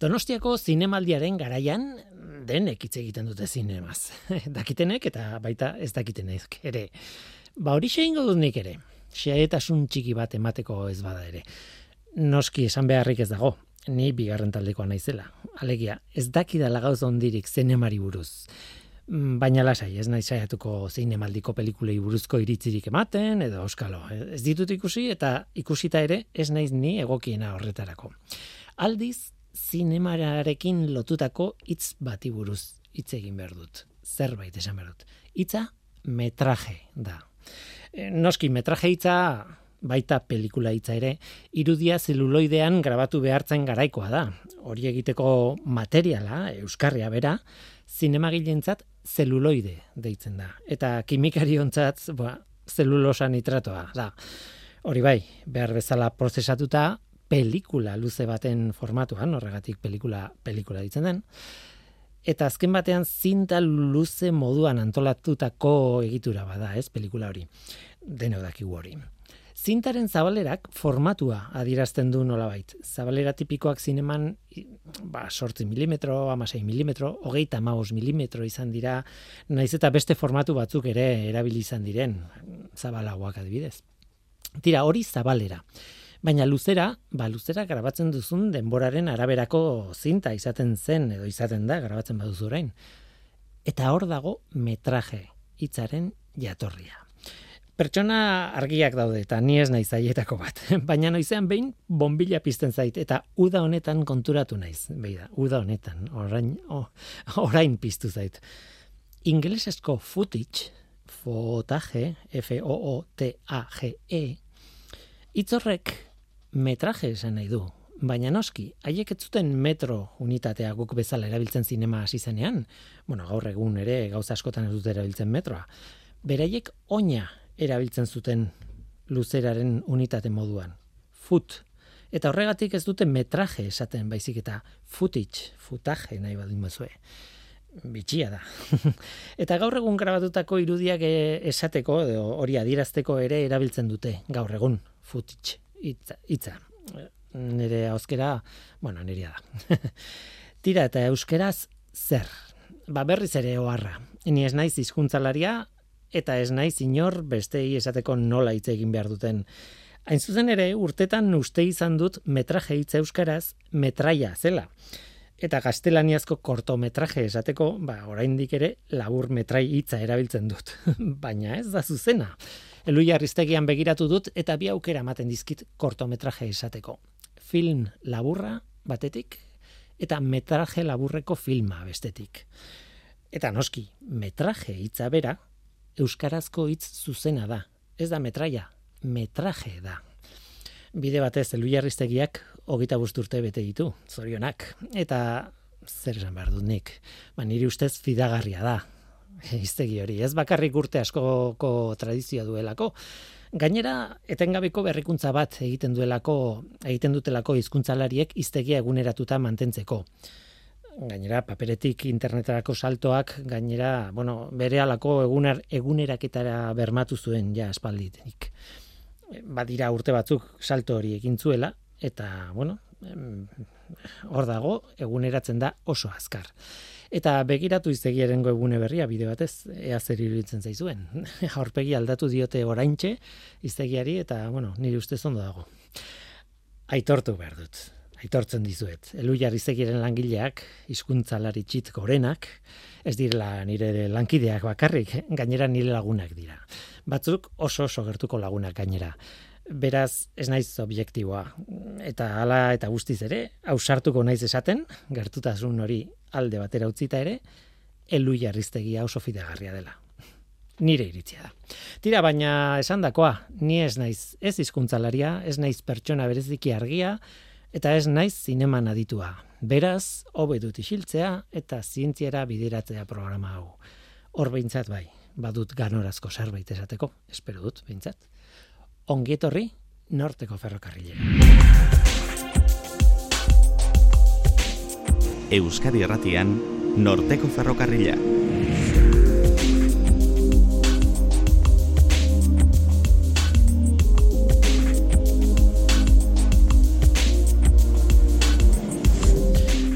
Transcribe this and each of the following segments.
Donostiako zinemaldiaren garaian denek hitz egiten dute zinemaz. Dakitenek eta baita ez dakitenek ere. Ba hori ingo dut nik ere. Xeetasun txiki bat emateko ez bada ere. Noski esan beharrik ez dago. Ni bigarren taldekoa naizela. Alegia, ez dakidala gauz ondirik zinemari buruz. Mm, baina lasai, ez nahi saiatuko zinemaldiko pelikulei buruzko iritzirik ematen, edo euskalo. Ez ditut ikusi, eta ikusita ere, ez naiz ni egokiena horretarako. Aldiz, zinemararekin lotutako hitz bati buruz hitz egin behar dut. Zerbait esan behar dut. Hitza metraje da. E, noski metraje hitza baita pelikula hitza ere, irudia zeluloidean grabatu behartzen garaikoa da. Hori egiteko materiala, euskarria bera, zinemagileentzat zeluloide deitzen da. Eta kimikariontzat, ba, zelulosa nitratoa da. Hori bai, behar bezala prozesatuta pelikula luze baten formatuan, horregatik pelikula pelikula ditzen den. Eta azken batean zinta luze moduan antolatutako egitura bada, ez, pelikula hori. Deno dakigu hori. Zintaren zabalerak formatua adierazten du nolabait. Zabalera tipikoak zineman, ba, sortzi milimetro, amasei milimetro, hogeita maus milimetro izan dira, naiz eta beste formatu batzuk ere erabili izan diren, zabalagoak adibidez. Tira, hori zabalera. Baina luzera, ba luzera grabatzen duzun denboraren araberako zinta izaten zen edo izaten da grabatzen baduzu orain. Eta hor dago metraje hitzaren jatorria. Pertsona argiak daude eta ni ez naiz zaietako bat. Baina noizean behin bombilla pizten zait eta uda honetan konturatu naiz. Beida, uda honetan, orain, oh, orain piztu zait. Inglesesko footage, fotaje, F-O-O-T-A-G-E, itzorrek metraje esan nahi du. Baina noski, haiek ez zuten metro unitatea guk bezala erabiltzen zinema hasi zenean. Bueno, gaur egun ere gauza askotan ez dute erabiltzen metroa. Beraiek oina erabiltzen zuten luzeraren unitate moduan. Foot. Eta horregatik ez dute metraje esaten baizik eta footage, footage nahi badin bazue. Bitxia da. eta gaur egun grabatutako irudiak eh, esateko, hori adierazteko ere erabiltzen dute gaur egun footage itza, itza. Nire euskera, bueno, nirea da. Tira eta euskeraz zer. Ba berriz ere oharra. Ni ez naiz hizkuntzalaria eta ez naiz inor bestei esateko nola hitz egin behar duten. Hain zuzen ere, urtetan uste izan dut metraje hitz euskaraz metraia zela. Eta gaztelaniazko kortometraje esateko, ba, oraindik ere labur metrai hitza erabiltzen dut. Baina ez da zuzena. Elu jarriztegian begiratu dut eta bi aukera ematen dizkit kortometraje esateko. Film laburra batetik eta metraje laburreko filma bestetik. Eta noski, metraje hitza bera, euskarazko hitz zuzena da. Ez da metraia, metraje da. Bide batez, elu jarriztegiak hogita busturte bete ditu, zorionak. Eta zer esan behar dut nik, ba, niri ustez fidagarria da, iztegi hori. Ez bakarrik urte askoko tradizioa duelako. Gainera, etengabeko berrikuntza bat egiten duelako, egiten dutelako hizkuntzalariek iztegia eguneratuta mantentzeko. Gainera, paperetik internetarako saltoak, gainera, bueno, bere alako eguner, eguneraketara bermatu zuen ja espalditik. Badira urte batzuk salto hori egin zuela, eta, bueno, hor dago, eguneratzen da oso azkar. Eta begiratu iztegiaren egune berria bide batez, ea zer iruditzen zaizuen. Aurpegi aldatu diote oraintxe iztegiari eta, bueno, nire uste ondo dago. Aitortu behar dut. Aitortzen dizuet. Elu jarrizegiren langileak, hizkuntzalari txit gorenak, ez direla nire lankideak bakarrik, gainera nire lagunak dira. Batzuk oso oso gertuko lagunak gainera. Beraz, ez naiz objektiboa. Eta hala eta guztiz ere, ausartuko naiz esaten, gertutasun hori alde batera utzita ere, elu jarriztegia oso fidegarria dela. Nire iritzia da. Tira, baina esan dakoa, ni ez naiz ez hizkuntzalaria, ez naiz pertsona bereziki argia, eta ez naiz zineman aditua. Beraz, hobe dut isiltzea eta zientziera bideratzea programa hau. Hor behintzat bai, badut ganorazko zerbait esateko, espero dut, behintzat. Ongietorri, norteko ferrokarrilera. Euskadi Erratian, Norteko Ferrokarrila.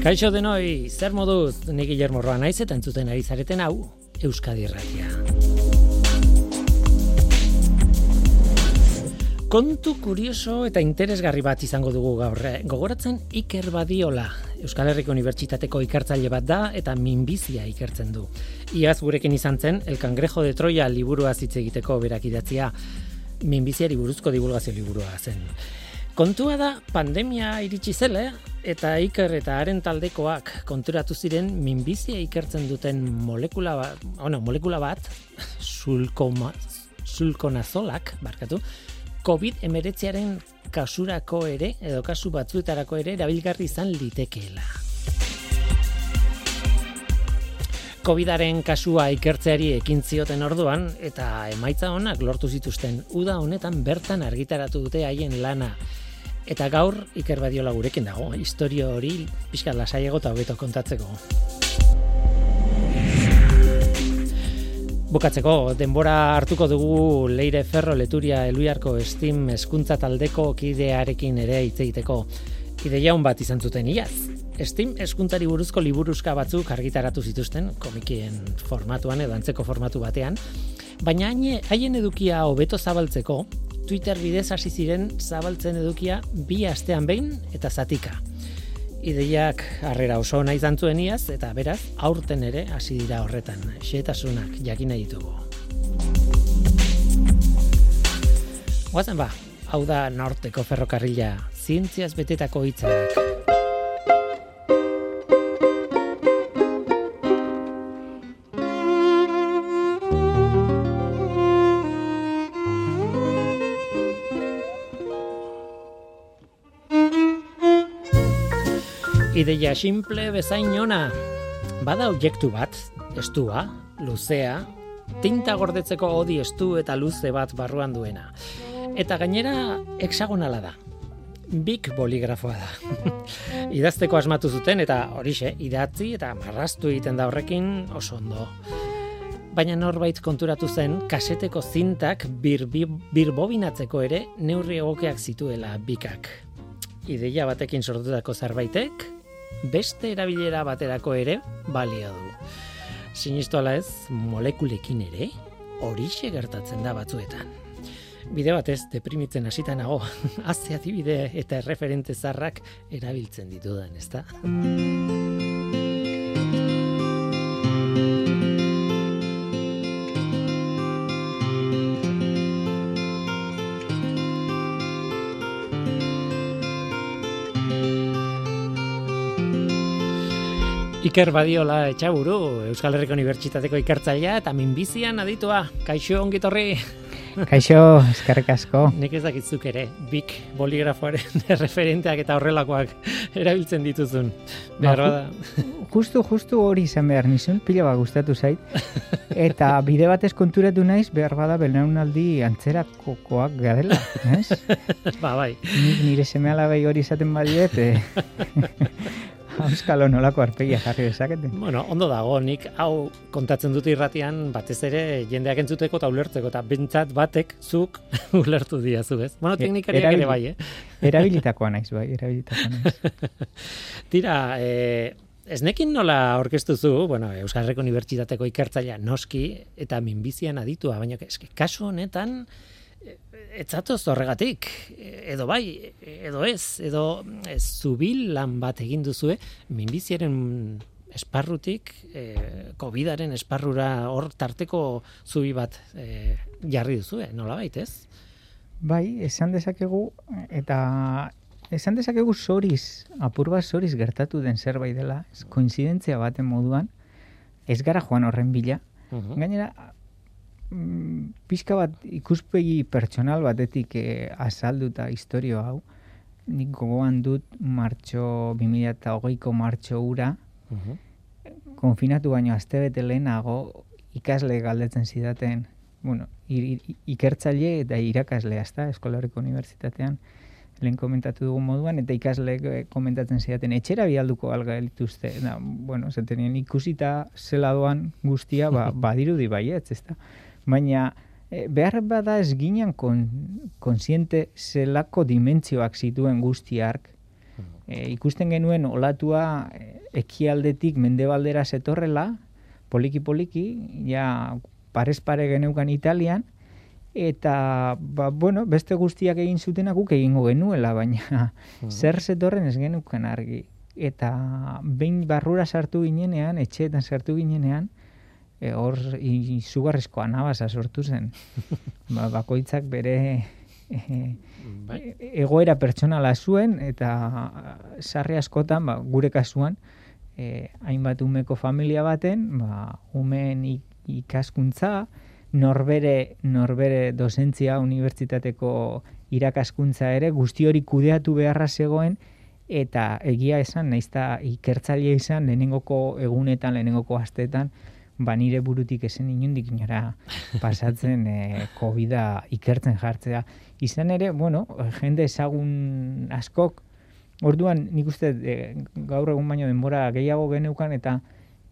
Kaixo denoi, zer moduz, nik Guillermo Roa naiz eta entzuten ari zareten hau, Euskadi Irratia. Kontu kurioso eta interesgarri bat izango dugu gaur. eh? Gogoratzen Iker Badiola, Euskal Herriko Unibertsitateko ikertzaile bat da eta minbizia ikertzen du. Iaz gurekin izan zen, El Cangrejo de Troya liburua hitz egiteko berak idatzia minbiziari buruzko divulgazio liburua zen. Kontua da, pandemia iritsi zela, eta Iker eta haren taldekoak konturatu ziren minbizia ikertzen duten molekula bat, bueno, molekula bat, sulkoma, sulkonazolak, barkatu, COVID-19aren kasurako ere, edo kasu batzuetarako ere, erabilgarri izan litekeela. Covidaren kasua ikertzeari ekin zioten orduan eta emaitza honak lortu zituzten uda honetan bertan argitaratu dute haien lana. Eta gaur Iker Badiola gurekin dago, historio hori pixka lasaiago eta hobeto kontatzeko. Bukatzeko, denbora hartuko dugu Leire Ferro Leturia Eluiarko Steam eskuntza taldeko kidearekin ere hitz egiteko. Ideia bat izan zuten iaz. Steam eskuntzari buruzko liburuzka batzuk argitaratu zituzten, komikien formatuan edo antzeko formatu batean, baina haien edukia hobeto zabaltzeko, Twitter bidez hasi ziren zabaltzen edukia bi astean behin eta zatika. Ideiak harrera oso ona izan iaz, eta beraz, aurten ere hasi dira horretan, xetasunak jakin nahi ditugu. Guazen ba, hau da norteko ferrokarrila, zientziaz betetako hitzak. Ideia simple bezain ona. Bada objektu bat, estua, luzea, tinta gordetzeko odi estu eta luze bat barruan duena. Eta gainera hexagonala da. Big boligrafoa da. Idazteko asmatu zuten eta horixe, idatzi eta marrastu egiten da horrekin oso ondo. Baina norbait konturatu zen kaseteko zintak bir, bir, birbobinatzeko ere neurri egokeak zituela bikak. Ideia batekin sortutako zerbaitek beste erabilera baterako ere balio du. Sinistu ala ez, molekulekin ere horixe gertatzen da batzuetan. Bide batez deprimitzen hasita nago, haze adibide eta erreferente zarrak erabiltzen ditudan, ezta? Iker Badiola etxaburu, Euskal Herriko Unibertsitateko ikertzailea eta minbizian aditua. Kaixo ongitorri. Kaixo, eskerrik asko. Nik ez dakitzuk ere, bik boligrafoaren referenteak eta horrelakoak erabiltzen dituzun. Behar Ba, bada. Justu, justu hori izan behar nizun, pila bat gustatu zait. Eta bide batez konturatu naiz, behar bada belaunaldi antzerakokoak garela, ez? ba, bai. Nik nire seme alabei hori izaten badiet, e, auskalo nolako arpegia jarri dezakete. Bueno, ondo dago, nik hau kontatzen dut irratian batez ere jendeak entzuteko eta ulertzeko eta bentsat batek zuk ulertu diazu, ez? Bueno, E- teknikariak ere erabili- bai, eh? Erabilitakoa naiz, bai, erabilitakoa naiz. Tira, eh, ez nekin nola orkestuzu, bueno, Euskal Herriko Unibertsitateko ikertzailea noski eta minbizian aditua, baina eske kasu honetan ez zatoz horregatik, edo bai, edo ez, edo zubil lan bat egin duzue, minbiziaren esparrutik, eh, COVID-aren esparrura hor tarteko zubi bat eh, jarri duzue, nola ez? Bai, esan dezakegu, eta esan dezakegu soriz, apur bat soriz gertatu den zerbait dela, koinzidentzia baten moduan, ez gara joan horren bila, Mhm. Gainera, pixka bat ikuspegi pertsonal batetik eh, azalduta historio hau, nik gogoan dut martxo, 2008ko martxo ura, Mhm. konfinatu baino astebete lehenago ikasle galdetzen zidaten, bueno, i- i- ikertzaile eta irakaslea, ezta, Eskolariko Unibertsitatean, lehen komentatu dugun moduan, eta ikasleek eh, komentatzen zidaten, etxera bialduko alga dituzte. Da, bueno, zatenien ikusita zela doan guztia, ba, badirudi baietz, ezta. Baina, eh, behar bada ez ginen kon, konsiente zelako dimentzioak zituen guztiark, e, ikusten genuen olatua e, ekialdetik mendebaldera zetorrela, poliki-poliki, ja parez pare geneukan Italian, eta ba, bueno, beste guztiak egin zutena guk egingo genuela, baina hmm. zer zetorren ez genukan argi. Eta behin barrura sartu ginenean, etxeetan sartu ginenean, e, hor izugarrizko anabasa sortu zen. ba, bakoitzak bere e, bai. egoera pertsonala zuen, eta sarri askotan, ba, gure kasuan, e, hainbat umeko familia baten, ba, umen ikaskuntza, norbere, norbere dozentzia unibertsitateko irakaskuntza ere, guzti hori kudeatu beharra zegoen, eta egia esan, naizta ikertzaile izan, lehenengoko egunetan, lehenengoko astetan, ba nire burutik esen inundik inora pasatzen e, covid ikertzen jartzea. Izan ere, bueno, jende ezagun askok, orduan nik uste e, gaur egun baino denbora gehiago geneukan, eta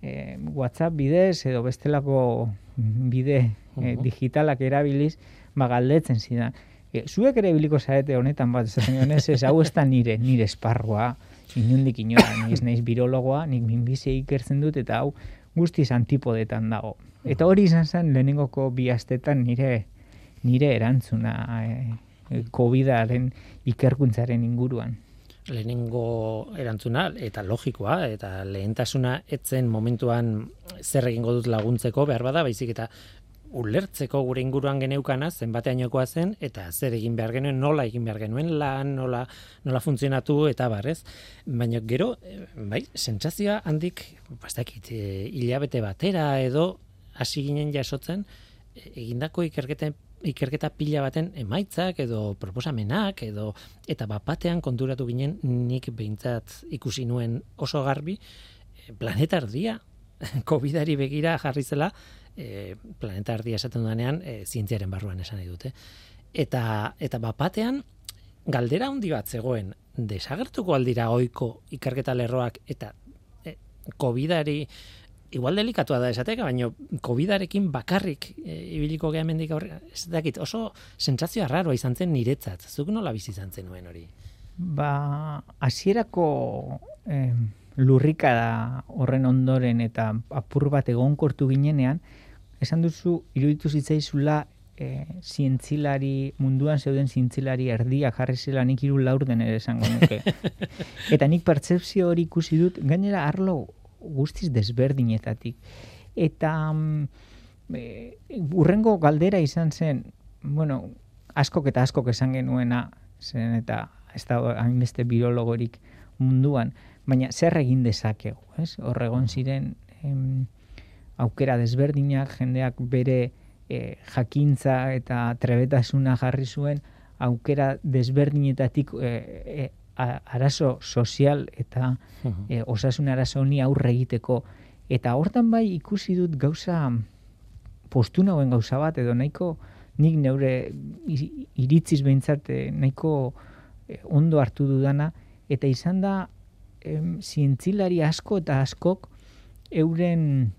e, WhatsApp bidez edo bestelako bide e, digitalak erabiliz, ba galdetzen zidan. E, zuek ere biliko zarete honetan bat, esaten ez, ez hau ez da nire, nire esparroa, inundik inora, ni ez naiz birologoa, nik minbizi ikertzen dut, eta hau guztiz antipodetan dago. Eta hori izan zen lehenengoko bi astetan nire, nire erantzuna e, COVID-aren ikerkuntzaren inguruan lehenengo erantzuna eta logikoa eta lehentasuna etzen momentuan zer egingo dut laguntzeko behar bada baizik eta ulertzeko gure inguruan geneukana zenbateainokoa zen eta zer egin behar genuen nola egin behar genuen lan nola nola funtzionatu eta barrez baina gero eh, bai sentsazioa handik bastakit e, eh, hilabete batera edo hasi ginen jasotzen e, egindako ikerketen ikerketa pila baten emaitzak edo proposamenak edo eta bapatean konturatu ginen nik behintzat ikusi nuen oso garbi eh, planeta ardia COVIDari begira jarri zela e, planeta ardia esaten dudanean e, zientziaren barruan esan nahi dute. Eta, eta bapatean galdera handi bat zegoen desagertuko aldira oiko ikerketa lerroak eta e, COVIDari igual delikatua da esatek, baina COVIDarekin bakarrik e, ibiliko geha mendik aurre, ez dakit, oso sentsazioa raroa izan zen niretzat. Zuk nola bizi izan zen nuen hori? Ba, hasierako eh, lurrika da horren ondoren eta apur bat egonkortu ginenean, esan duzu, iruditu zitzaizula e, zientzilari, munduan zeuden zientzilari erdia jarri zela nik iru laurden ere esango nuke. eta nik pertsepzio hori ikusi dut, gainera arlo guztiz desberdinetatik. Eta um, e, urrengo galdera izan zen, bueno, askok eta askok esan genuena, zen eta ez da hainbeste biologorik munduan, baina zer egin dezakegu, ez? Horregon ziren em, aukera desberdinak, jendeak bere e, jakintza eta trebetasuna jarri zuen, aukera desberdinetatik e, e, arazo sozial eta e, osasun arazo honi aurre egiteko. Eta hortan bai ikusi dut gauza postu nauen gauza bat, edo nahiko nik neure iritziz behintzat eh, nahiko ondo hartu dudana, eta izan da em, zientzilari asko eta askok euren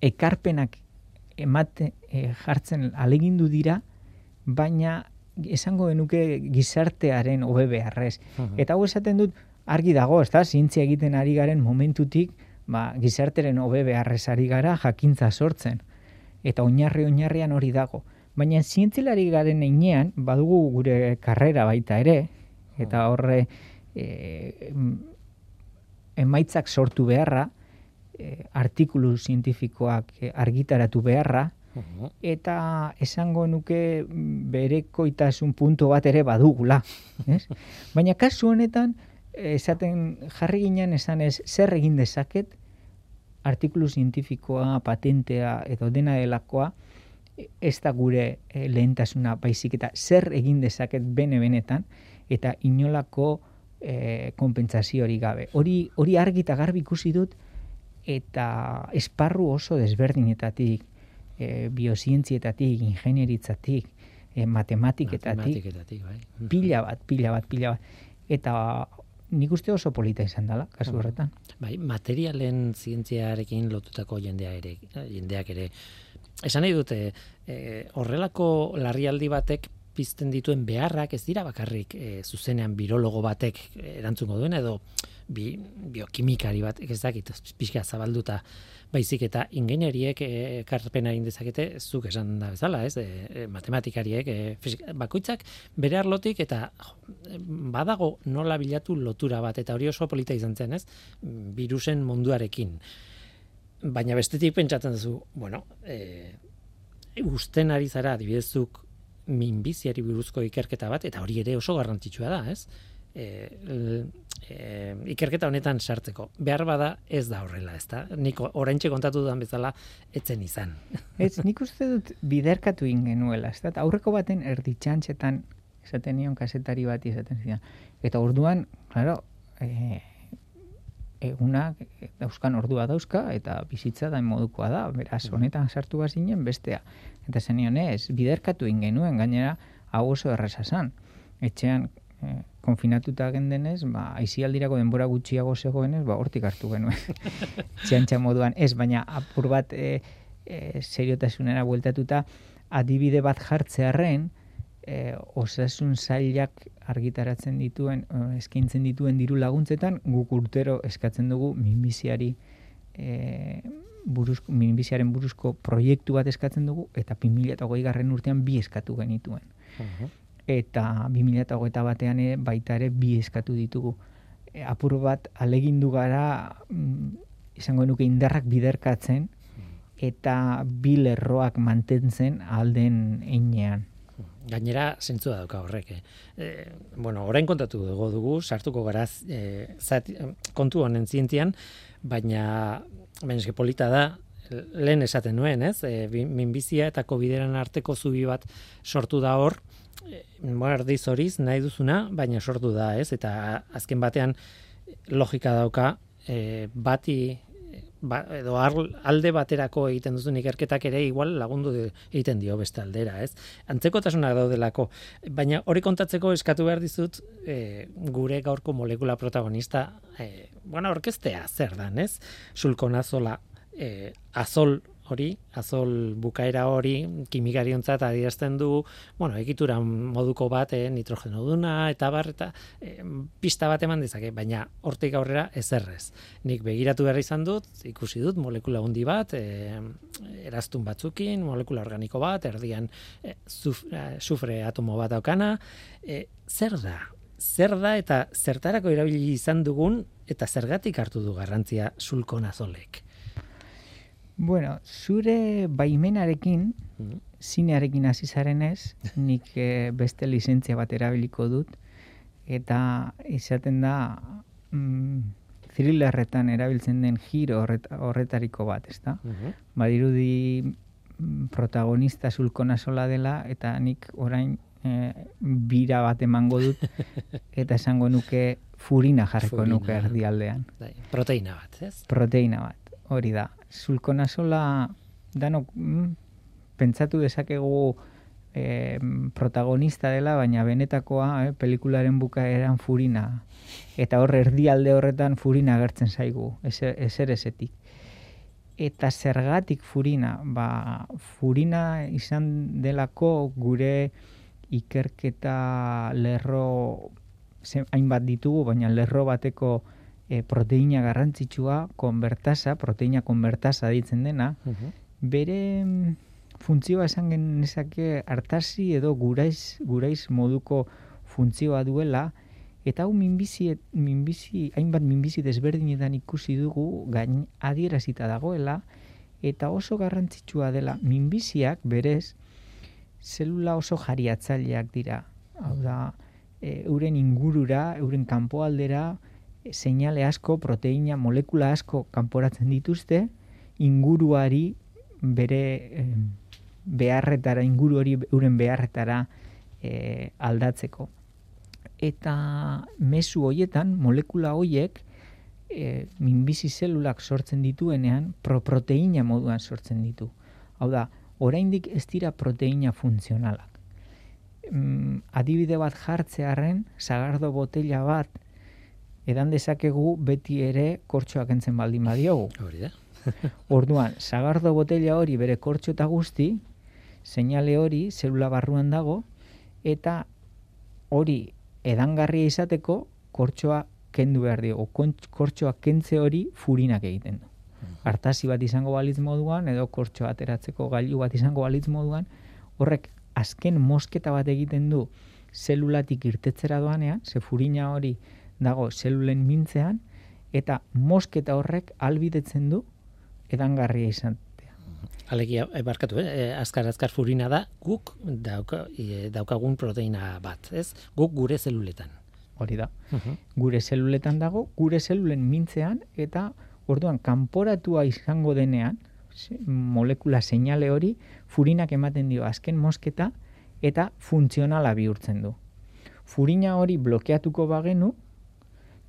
ekarpenak emate jartzen alegindu dira, baina esango genuke gizartearen hobe beharrez. Eta hau esaten dut argi dago, ez da, zientzia egiten ari garen momentutik, ba, gizarteren hobe beharrez ari gara jakintza sortzen. Eta oinarri oinarrian hori dago. Baina zientzilari garen einean, badugu gure karrera baita ere, eta horre e, emaitzak sortu beharra, e, artikulu zientifikoak argitaratu beharra, eta esango nuke berekoitasun puntu bat ere badugula. Ez? Baina kasu honetan, esaten jarri ginen esan ez zer egin dezaket, artikulu zientifikoa, patentea edo dena delakoa, ez da gure eh, lehentasuna baizik eta zer egin dezaket bene-benetan, eta inolako e, eh, kompensazio hori gabe. Hori, hori argi eta garbi ikusi dut, eta esparru oso desberdinetatik, e, biozientzietatik, ingenieritzatik, e, matematiketatik, bai. pila bat, pila bat, pila bat. Eta nik uste oso polita izan dela, kasu horretan. Bai, materialen zientziarekin lotutako jendea ere, jendeak ere, esan nahi dute, e, horrelako larrialdi batek pizten dituen beharrak ez dira bakarrik e, zuzenean birologo batek erantzungo duen edo bi, biokimikari bat ez dakit pixka zabalduta baizik eta ingenieriek ekarpena egin dezakete zuk esan da bezala, ez? E, matematikariek e, bakoitzak bere arlotik eta badago nola bilatu lotura bat eta hori oso polita izan zen, ez? Virusen munduarekin. Baina bestetik pentsatzen duzu, bueno, e, usten ari zara adibidezuk minbiziari buruzko ikerketa bat eta hori ere oso garrantzitsua da, ez? E, e, ikerketa honetan sartzeko. Behar bada ez da horrela, ez da? Nik oraintxe kontatu dudan bezala etzen izan. Ez, nik uste dut biderkatu ingenuela, ez da? Aurreko baten erditxantxetan esaten nion kasetari bat izaten zidan. Eta orduan, claro, e, eguna dauzkan ordua dauzka eta bizitza da modukoa da. Beraz, honetan sartu bazinen bestea. Eta zenion ez, biderkatu ingenuen gainera hau oso erresa Etxean eh, konfinatuta gendenez, ba, aizialdirako denbora gutxiago zegoenez, ba, hortik hartu genuen. Txantxa moduan, ez, baina apur bat e, e, seriotasunera bueltatuta, adibide bat jartzearen, e, osasun zailak argitaratzen dituen, eskaintzen dituen diru laguntzetan, guk urtero eskatzen dugu minbiziari e, buruzko, minbiziaren buruzko proiektu bat eskatzen dugu, eta 2008 garren urtean bi eskatu genituen. Eta 2008 batean e, baita ere bi eskatu ditugu. E, apur bat alegindu gara mm, izango nuke indarrak biderkatzen, eta bi lerroak mantentzen alden einean. Gainera, zentzua dauka horrek. Eh? E, bueno, orain kontatu dugu dugu, sartuko gara e, kontu honen zientian, baina, baina polita da, lehen esaten nuen, ez? E, minbizia eta covideren arteko zubi bat sortu da hor, e, erdiz horiz, nahi duzuna, baina sortu da, ez? Eta azken batean, logika dauka, e, bati ba, edo alde baterako egiten duzun ikerketak ere igual lagundu egiten dio beste aldera, ez? Antzekotasunak daudelako, baina hori kontatzeko eskatu behar dizut e, gure gaurko molekula protagonista, e, bueno, orkestea zer dan, ez? Sulkonazola e, azol hori, azol bukaera hori, kimikariontzat adierazten du, bueno, egitura moduko bat, eh, nitrogeno duna, eta bar, eta eh, pista bat eman dezake, baina hortik aurrera ezerrez. Nik begiratu behar izan dut, ikusi dut, molekula hundi bat, eh, eraztun batzukin, molekula organiko bat, erdian eh, zuf, eh, sufre atomo bat daukana, eh, zer da? Zer da eta zertarako erabili izan dugun eta zergatik hartu du garrantzia sulkonazolek? Bueno, zure baimenarekin, mm. zinearekin hasi zarenez, nik e, beste lizentzia bat erabiliko dut, eta izaten da mm, thrillerretan erabiltzen den giro horretariko bat, ez da? Mm -hmm. Badirudi mm, protagonista zulkona sola dela, eta nik orain e, bira bat emango dut, eta esango nuke furina jarriko nuke erdialdean. Bai, proteina bat, ez? Proteina bat hori da. Zulkona sola, danok, mm, pentsatu dezakegu e, protagonista dela, baina benetakoa, eh, pelikularen bukaeran furina. Eta hor erdialde horretan furina agertzen zaigu, ezer ezetik. Eta zergatik furina, ba, furina izan delako gure ikerketa lerro hainbat ditugu, baina lerro bateko e, proteina garrantzitsua, konbertasa, proteina konbertasa ditzen dena, bere mm, funtzioa esan genezake hartasi edo guraiz, guraiz moduko funtzioa duela, eta hau minbizi, minbizi, hainbat minbizi desberdinetan ikusi dugu gain adierazita dagoela, eta oso garrantzitsua dela minbiziak berez zelula oso jariatzaileak dira. Hau da, e, euren ingurura, euren kanpoaldera, seinale asko, proteina, molekula asko kanporatzen dituzte, inguruari bere beharretara, inguru hori euren beharretara e, aldatzeko. Eta mezu hoietan, molekula hoiek, e, minbizi zelulak sortzen dituenean, proproteina moduan sortzen ditu. Hau da, oraindik ez dira proteina funtzionalak. Mm, adibide bat jartzearen, zagardo botella bat, edan dezakegu beti ere kortxoak entzen baldin badiogu. Hori da. Orduan, sagardo botella hori bere kortxo eta guzti, seinale hori zelula barruan dago, eta hori edangarria izateko kortxoa kendu behar dio, kortxoa kentze hori furinak egiten du. Artasi bat izango balitz moduan, edo kortxoa ateratzeko gailu bat izango balitz moduan, horrek azken mosketa bat egiten du zelulatik irtetzera doanean, ze furina hori dago zelulen mintzean, eta mosketa horrek albidetzen du edangarria izan. Alegia, ebarkatu, eh? eh? azkar azkar furina da, guk dauka, e, daukagun proteina bat, ez? Guk gure zeluletan. Hori da. Gure zeluletan dago, gure zelulen mintzean, eta orduan, kanporatua izango denean, molekula seinale hori, furinak ematen dio azken mosketa, eta funtzionala bihurtzen du. Furina hori blokeatuko bagenu,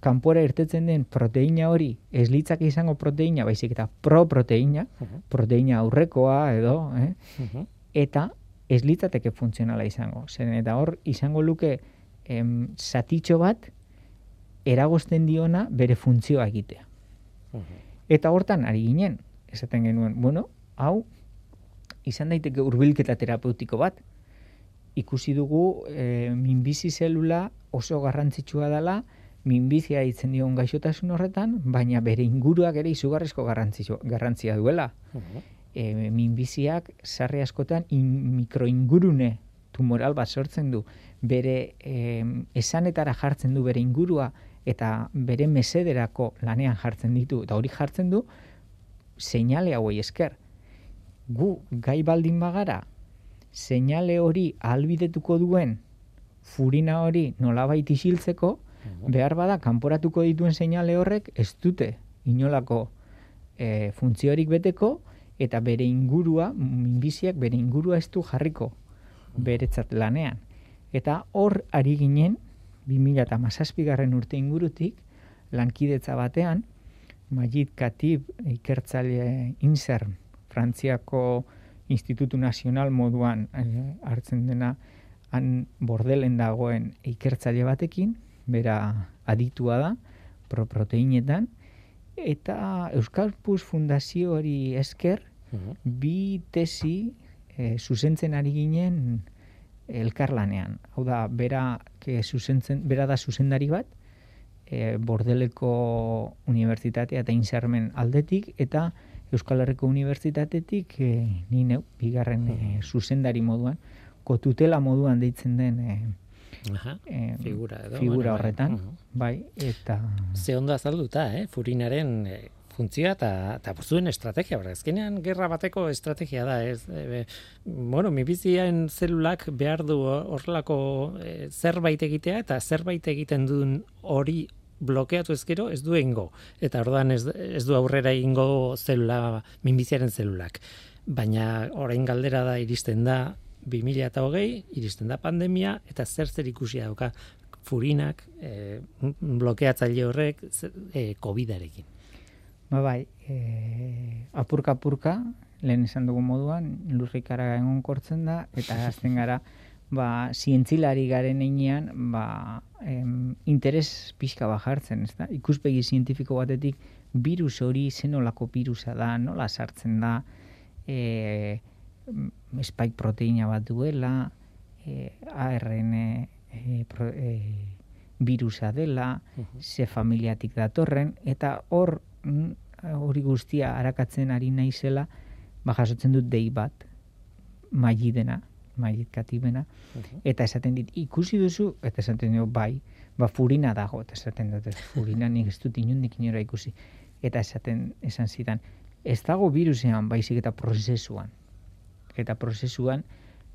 kanpora irtetzen den proteina hori ez litzak izango proteina, baizik eta proproteina, proteina aurrekoa edo, eh? eta ez litzateke funtzionala izango. Zer, eta hor izango luke em, zatitxo bat eragozten diona bere funtzioa egitea. Eta hortan ari ginen, esaten genuen, bueno, hau izan daiteke hurbilketa terapeutiko bat, ikusi dugu e, minbizi zelula oso garrantzitsua dela, minbizia hitzen dion gaixotasun horretan, baina bere inguruak ere izugarrizko garrantzia duela. E, minbiziak sarri askotan in, mikroingurune tumoral bat sortzen du. Bere e, esanetara jartzen du bere ingurua eta bere mesederako lanean jartzen ditu. Eta hori jartzen du, seinale hauei esker. Gu gai baldin bagara, seinale hori albidetuko duen furina hori nolabait isiltzeko, behar bada kanporatuko dituen seinale horrek ez dute inolako e, funtziorik beteko eta bere ingurua, minbiziak bere ingurua ez du jarriko beretzat lanean. Eta hor ari ginen, 2008 garren urte ingurutik, lankidetza batean, Majid Katib ikertzaile inzer Frantziako Institutu Nazional moduan eh, hartzen dena han bordelen dagoen ikertzaile batekin, bera aditua da, proproteinetan, eta Euskal Puz Fundazioari esker, bi tesi e, zuzentzen ari ginen elkarlanean. Hau da, bera, ke zuzentzen, bera da zuzendari bat, e, Bordeleko Unibertsitatea eta Insermen aldetik, eta Euskal Herriko Unibertsitatetik e, nine, bigarren e, zuzendari moduan, kotutela moduan deitzen den e, Aha, figura, edo, figura horretan, bai, eta... Ze ondo azalduta, eh? furinaren eh, funtzioa eta, eta zuen estrategia, bera, ezkenean gerra bateko estrategia da, ez, e, bueno, mi biziaen zelulak behar du horrelako e, zerbait egitea eta zerbait egiten duen hori blokeatu ezkero ez du egingo. Eta orduan ez, ez du aurrera egingo zelula, minbiziaren zelulak. Baina orain galdera da iristen da 2008 iristen da pandemia eta zer zer ikusi dauka furinak e, blokeatzaile horrek e, COVID-arekin. Ba bai, e, apurka apurka, lehen esan dugu moduan, lurrikara egon kortzen da, eta azten gara, ba, zientzilari garen einean, ba, em, interes pixka bajartzen, ez da? Ikuspegi zientifiko batetik, virus hori zenolako virusa da, nola sartzen da, e, spike proteina bat duela, e, ARN e, pro, e, virusa dela, ze familiatik datorren, eta hor mm, hori guztia arakatzen ari naizela, ba jasotzen dut dei bat, mailidena, mailidkatibena, eta esaten dit, ikusi duzu, eta esaten dut, bai, ba furina dago, eta esaten dut, furina nik ez dut inundik inora ikusi, eta esaten, esan zidan, ez dago virusean baizik eta prozesuan eta prozesuan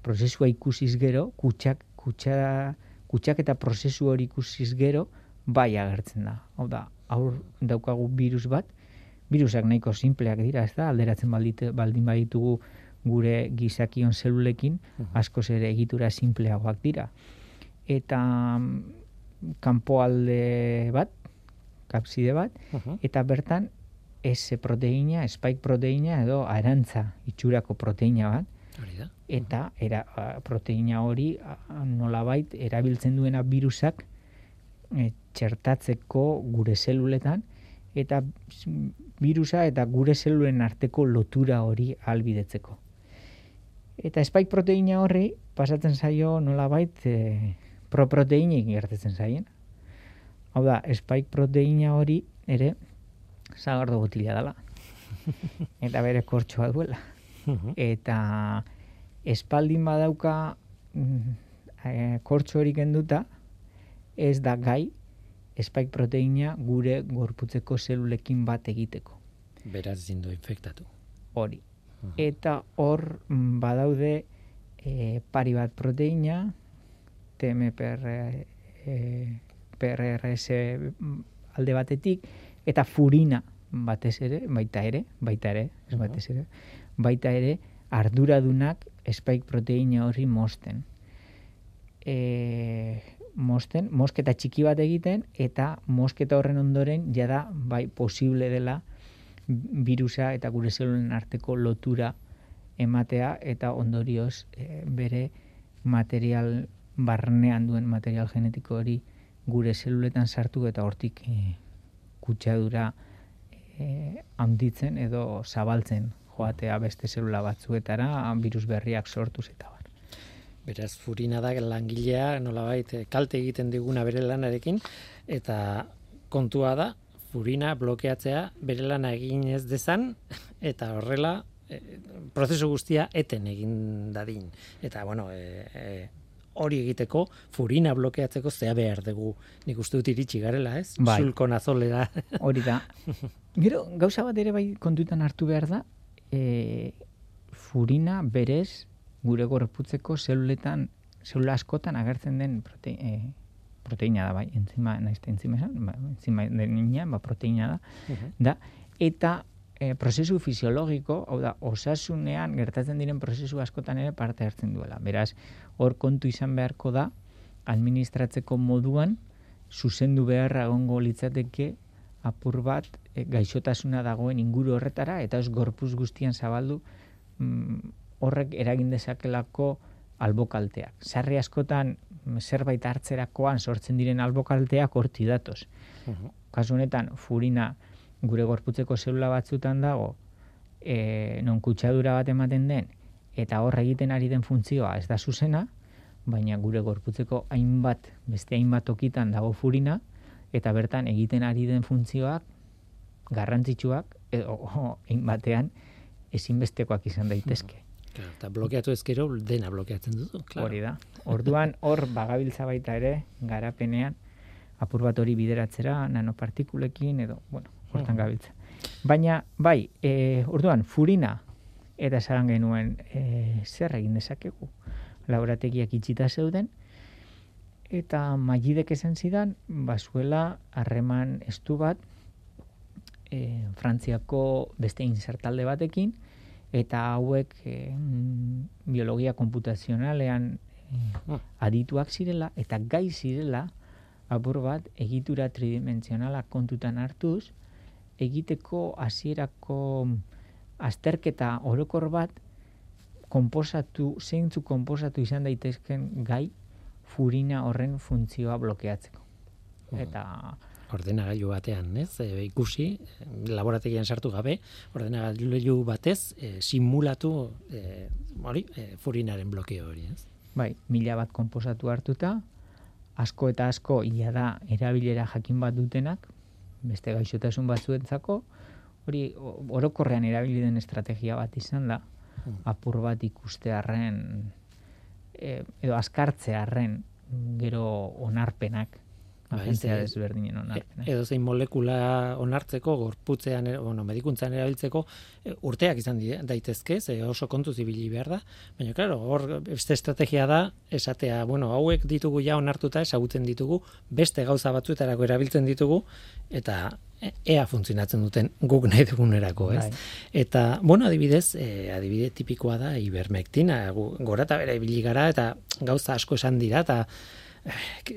prozesua ikusiz gero kutsak kutsa kutsak eta prozesu hori ikusiz gero bai agertzen da. Hau da, aur daukagu virus bat, virusak nahiko simpleak dira, ez da, alderatzen baldite, baldin baditugu gure gizakion zelulekin, asko ere egitura simpleagoak dira. Eta mm, kanpoalde bat, kapside bat, eta bertan S proteina, spike proteina edo arantza itxurako proteina bat. Eta era, proteina hori nolabait erabiltzen duena virusak e, txertatzeko gure zeluletan eta virusa eta gure zelulen arteko lotura hori albidetzeko. Eta spike proteina horri pasatzen zaio nolabait e, proproteinik gertatzen zaien. Hau da, spike proteina hori ere zagardo gotila dela. Eta bere kortxoa duela. Eta espaldin badauka mm, e, kortxo hori kenduta, ez da gai spike proteina gure gorputzeko zelulekin bat egiteko. Beraz zindu infektatu. Hori. Eta hor mm, badaude e, pari bat proteina, TMPR, e, PRRS mm, alde batetik, eta furina batez ere, baita ere, baita ere, ez batez ere, baita ere, arduradunak spike proteina hori mosten. E, mosten, mosketa txiki bat egiten, eta mosketa horren ondoren, jada, bai, posible dela, virusa eta gure zelulen arteko lotura ematea, eta ondorioz e, bere material barnean duen material genetiko hori gure zeluletan sartu eta hortik e, kutsadura e, handitzen edo zabaltzen joatea beste zelula batzuetara virus berriak sortuz eta bar. Beraz, furina da langilea nolabait eh, kalte egiten diguna bere lanarekin eta kontua da furina blokeatzea bere lana egin ez dezan eta horrela e, prozesu guztia eten egin dadin. Eta, bueno, e, hori egiteko, furina blokeatzeko zea behar dugu. Nik uste dut iritsi garela, ez? Bai. Sulko nazolera. Hori da. Gero, gauza bat ere bai kontutan hartu behar da, e, furina berez gure gorputzeko zeluletan, zelula askotan agertzen den prote, e, proteina da, bai, entzima, nahizte entzima esan, ba, entzima den ba, proteina da, da, eta e, prozesu fisiologiko, hau da, osasunean gertatzen diren prozesu askotan ere parte hartzen duela. Beraz, hor kontu izan beharko da, administratzeko moduan, zuzendu beharra egongo litzateke apur bat gaixotasuna dagoen inguru horretara, eta ez gorpuz guztian zabaldu mm, horrek eragin dezakelako albokalteak. Sarri askotan mm, zerbait hartzerakoan sortzen diren albokalteak horti datoz. Kasu honetan, furina, gure gorputzeko zelula batzutan dago, e, non kutsadura bat ematen den, eta hor egiten ari den funtzioa ez da zuzena, baina gure gorputzeko hainbat, beste hainbat okitan dago furina, eta bertan egiten ari den funtzioak garrantzitsuak, edo hainbatean ezinbestekoak izan daitezke. Claro, eta blokeatu ezkero dena blokeatzen duzu, claro. Hori da. Orduan hor bagabiltza baita ere garapenean apur bat hori bideratzera nanopartikulekin edo, bueno, hortan gabiltza. Baina, bai, e, orduan, furina, eta esan genuen, e, zer egin dezakegu? Laborategiak itxita zeuden, eta magidek esan zidan, basuela harreman estu bat, e, Frantziako beste insertalde batekin, eta hauek e, biologia komputazionalean e, adituak zirela, eta gai zirela, apur bat, egitura tridimensionala kontutan hartuz, egiteko hasierako azterketa orokor bat konposatu, zeintzu konposatu izan daitezken gai furina horren funtzioa blokeatzeko. Mm. Eta ordenagailu batean, ez? E, ikusi laborategian sartu gabe, ordenagailu batez e, simulatu e, hori, e, furinaren blokeo hori, ez? Bai, mila bat konposatu hartuta, asko eta asko ia da erabilera jakin bat dutenak, beste gaixotasun batzuentzako, hori orokorrean erabili den estrategia bat izan da, Hmm. apur bat ikustearren e, edo askartzearren gero onarpenak agentzia ze- desberdinen onarpenak. edo zein molekula onartzeko, gorputzean, e, bueno, medikuntzan erabiltzeko, e, urteak izan di- daitezke, ze oso kontu zibili behar da, baina, claro, hor beste estrategia da, esatea, bueno, hauek ditugu ja onartuta, ezagutzen ditugu, beste gauza batzuetarako erabiltzen ditugu, eta e- ea funtzionatzen duten guk nahi dugunerako, ez? Bai. Eta, bueno, adibidez, e, adibide tipikoa da ibermektina, gu- gora eta bera ibili gara, eta gauza asko esan dira, eta eh,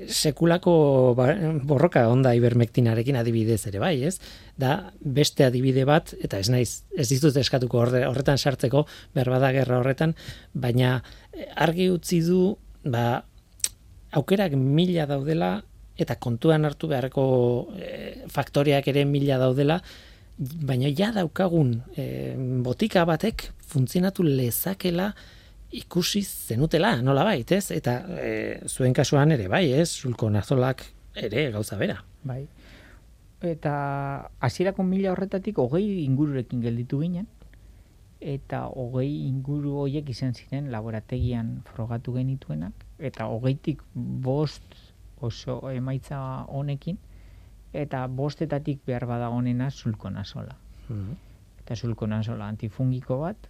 sekulako ba, borroka onda ibermektinarekin adibidez ere bai, ez? Da beste adibide bat, eta ez naiz, ez dizut eskatuko horre, horretan sartzeko, berbada gerra horretan, baina eh, argi utzi du, ba, aukerak mila daudela, eta kontuan hartu beharreko e, faktoreak ere mila daudela, baina ja daukagun e, botika batek funtzionatu lezakela ikusi zenutela, nola bait, ez? Eta e, zuen kasuan ere, bai, ez? Sulko nazolak ere gauza bera. Bai. Eta hasierako mila horretatik hogei ingururekin gelditu ginen, eta hogei inguru horiek izan ziren laborategian frogatu genituenak, eta hogeitik bost oso emaitza honekin, eta bostetatik behar bada honena sulko nazola. Mhm. Eta sulko nazola antifungiko bat,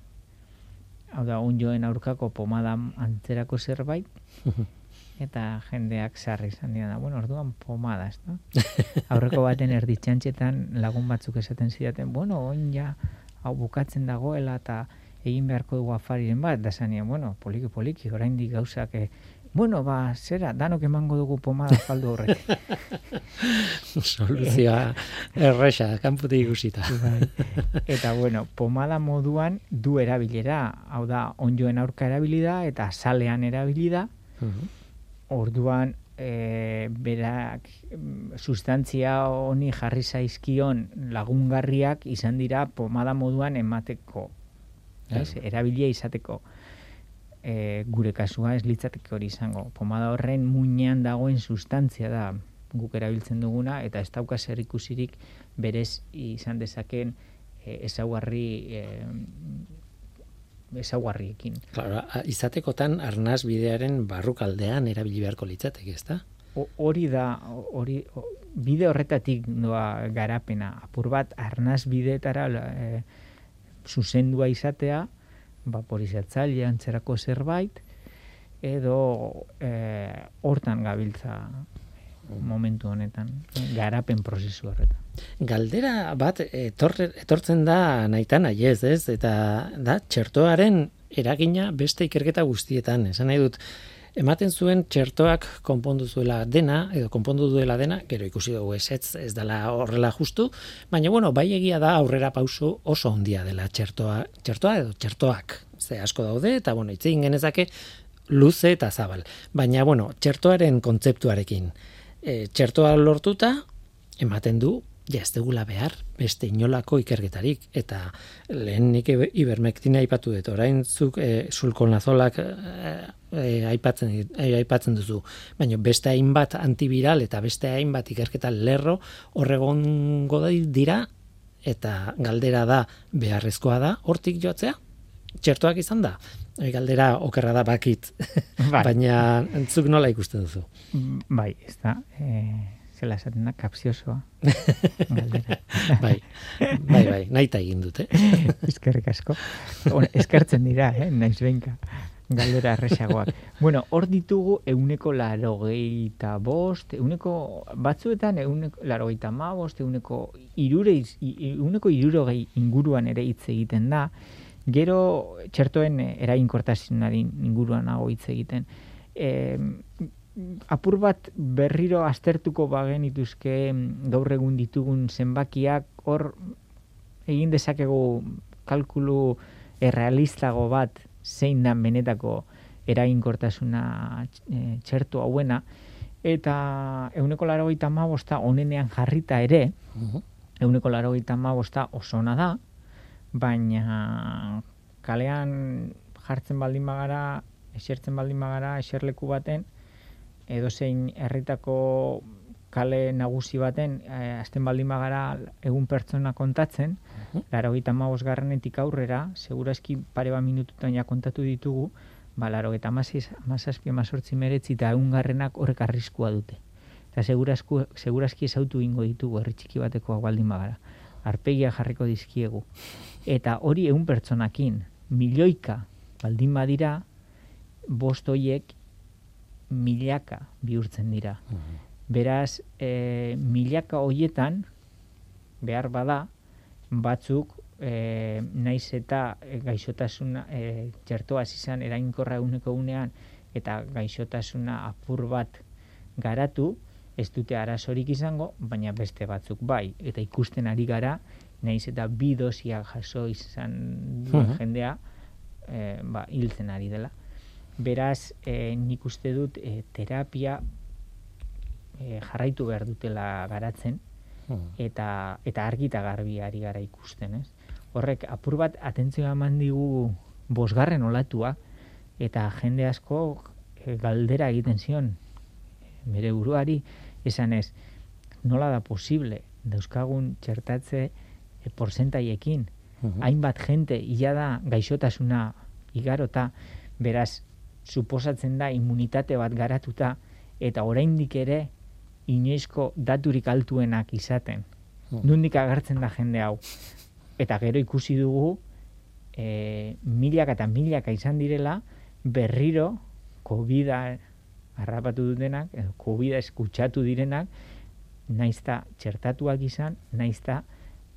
hau da, unjoen aurkako pomada antzerako zerbait, eta jendeak sarri izan dira. Bueno, orduan pomada, ez da? Aurreko baten erditxantxetan lagun batzuk esaten zidaten, bueno, oin ja, hau bukatzen dagoela eta egin beharko dugu afariren bat, da zanien, bueno, poliki poliki, oraindik gauzak, eh, bueno, ba, zera, danok emango dugu pomada faldu horrek. Soluzioa erresa, kanputik ikusita. Bai. Eta bueno, pomada moduan du erabilera, hau da, onjoen aurka erabili da eta salean erabili da. Mhm. Orduan e, berak mm, sustantzia honi jarri zaizkion lagungarriak izan dira pomada moduan emateko. Ez? Erabilia izateko. E, gure kasua ez litzateke hori izango. Pomada horren muinean dagoen sustantzia da guk erabiltzen duguna eta ez dauka zer ikusirik berez izan dezaken e, ezaugarri e, ezaugarriekin. Claro, izatekotan arnaz bidearen barrukaldean erabili beharko litzateke, ezta? Hori da hori bide horretatik doa garapena apur bat arnaz bideetara e, zuzendua izatea vaporizatzaile antzerako zerbait edo e, hortan gabiltza momentu honetan garapen prozesu horretan Galdera bat etorre, etortzen da naitan aiez, ez? Eta da, txertoaren eragina beste ikerketa guztietan. Esan nahi dut, ematen zuen txertoak konpondu zuela dena, edo konpondu duela dena, gero ikusi dugu esetz ez dela horrela justu, baina bueno, bai egia da aurrera pauso oso handia dela txertoa, txertoa edo txertoak, ze asko daude, eta bueno, itzegin genezake luze eta zabal. Baina bueno, txertoaren kontzeptuarekin, e, txertoa lortuta, ematen du, ja ez dugula behar beste inolako ikerketarik. Eta lehen nik ibe- ibermektina aipatu dut. Orain zuk e, sulkonazolak e, e, aipatzen dit- e, aipatzen duzu. Baina beste hainbat antiviral eta beste hainbat ikerketa lerro horregongo dira eta galdera da beharrezkoa da. Hortik jotzea txertoak izan da. Galdera okerra da bakit. Bai. baina zuk nola ikusten duzu? Mm, bai, ez da e, zela esaten da kapziosoa galdera bai bai bai naita egin dute Eskerrik asko. Hor, eskertzen dira, eh, naiz benka. Galdera erresagoak. Bueno, hor ditugu euneko larogeita bost, euneko batzuetan euneko larogeita ma bost, euneko irureiz, euneko irurogei inguruan ere hitz egiten da. Gero txertoen eh, inguruan nago hitz egiten. E, apur bat berriro aztertuko bagen ituzke gaur egun ditugun zenbakiak hor egin dezakegu kalkulu errealistago bat zein da benetako eraginkortasuna e, txertu hauena. Eta euneko larogeita hamabosta onenean jarrita ere euneko larogeita hamabosta oso ona da baina kalean jartzen baldin bagara esertzen baldin bagara eserleku baten edozein herritako kale nagusi baten eh, azten baldin bagara egun pertsona kontatzen, laro gita garranetik aurrera, segurazki pare bat minututan ja kontatu ditugu, ba, laro gita amazazpi amazortzi meretzi eta egun garrenak horrek arriskua dute. Eta segurazku, segurazki ezautu ingo ditugu herri txiki bateko baldin bagara. Arpegia jarriko dizkiegu. Eta hori egun pertsonakin, milioika baldin badira, bost hoiek milaka bihurtzen dira. Beraz, e, milaka hoietan, behar bada, batzuk, e, naiz eta e, gaixotasuna, e, txertoaz izan erainkorra eguneko unean, eta gaixotasuna apur bat garatu, ez dute arazorik izango, baina beste batzuk bai. Eta ikusten ari gara, naiz eta bi dosia jaso izan duen Mhm. jendea, e, ba, hiltzen ari dela. Beraz, e, nik uste dut e, terapia e, jarraitu behar dutela garatzen, Mhm. eta eta argi eta garbi ari gara ikusten, ez? Horrek apur bat atentzioa eman digu bosgarren olatua eta jende asko eh, galdera egiten zion bere buruari esan ez nola da posible dauzkagun txertatze e, porcentaiekin Mhm. hainbat jente ia da gaixotasuna igarota beraz suposatzen da immunitate bat garatuta eta oraindik ere inoizko daturik altuenak izaten. Mhm. Nundik agertzen da jende hau. Eta gero ikusi dugu e, milaka eta milaka izan direla berriro covid harrapatu dutenak, edo covid eskutsatu direnak, naizta txertatuak izan, naizta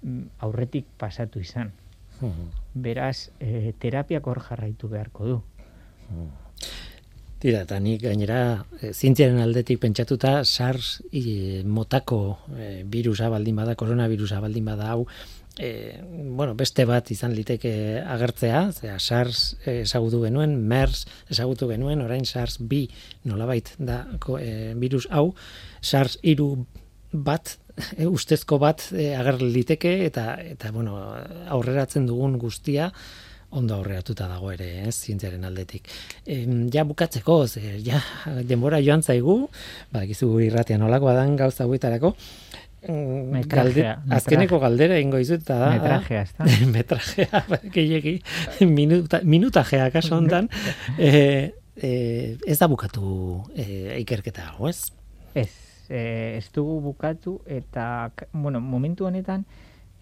mm, aurretik pasatu izan. Mhm. Beraz, e, terapiak hor jarraitu beharko du. Tira, eta nik gainera e, zientziaren aldetik pentsatuta SARS e, motako e, virusa baldin bada, koronavirusa baldin bada hau, e, bueno, beste bat izan liteke agertzea, zera SARS ezagutu genuen, MERS ezagutu genuen, orain SARS B nolabait da ko, e, virus hau, SARS iru bat, e, ustezko bat e, ager liteke eta, eta bueno, aurreratzen dugun guztia, ondo aurreratuta dago ere, ez, zientziaren aldetik. Em, ja bukatzeko, ze, ja, denbora joan zaigu, badakizu irratia nolakoa dan gauza hauetarako, Mm, Metrajea, galde- metraje. azkeneko galdera ingo izut, da, Metrajea, ezta? metrajea, gehiegi, minuta, minutajea kaso hontan, e, e, ez da bukatu e, ikerketa hau, ez? Ez, eh, ez dugu bukatu eta, bueno, momentu honetan,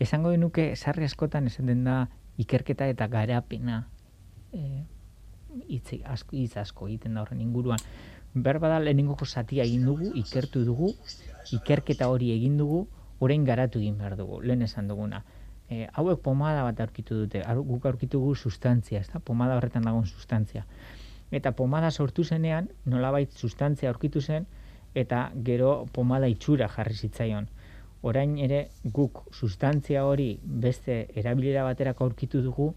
esango genuke sarri askotan esaten da ikerketa eta garapena eh, hitz asko, hitz asko egiten da horren inguruan. Berba da lehenengoko zatia egin dugu, ikertu dugu, ikerketa hori egin dugu, orain garatu egin behar dugu, lehen esan duguna. E, hauek pomada bat aurkitu dute, ar- guk aurkitu dugu sustantzia, ezta? pomada horretan dagoen sustantzia. Eta pomada sortu zenean, nolabait sustantzia aurkitu zen, eta gero pomada itxura jarri zitzaion. Orain ere guk sustantzia hori beste erabilera baterako aurkitu dugu,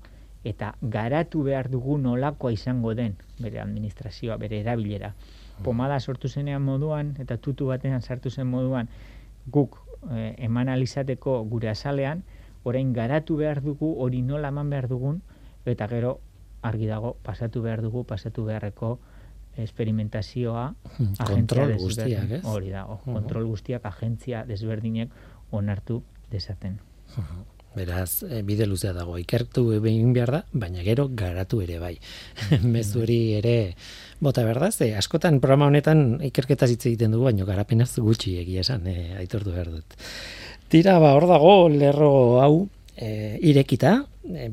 eta garatu behar dugu nolakoa izango den bere administrazioa, bere erabilera. Pomada sortu zenean moduan, eta tutu batean sartu zen moduan, guk eh, eman alizateko gure azalean, orain garatu behar dugu, hori nola eman behar dugun, eta gero argi dago pasatu behar dugu, pasatu beharreko esperimentazioa agentzia Kontrol guztiak, ez? Hori dago, Mhm. kontrol guztiak agentzia desberdinek onartu dezaten. Beraz, e, bide luzea dago, ikertu egin behar da, baina gero garatu ere bai. Mezu hori ere, bota behar da, ze askotan programa honetan ikerketa hitz egiten dugu, baina garapenaz gutxi egia esan, e, aitortu behar dut. Tira, ba, hor dago lerro hau e, irekita,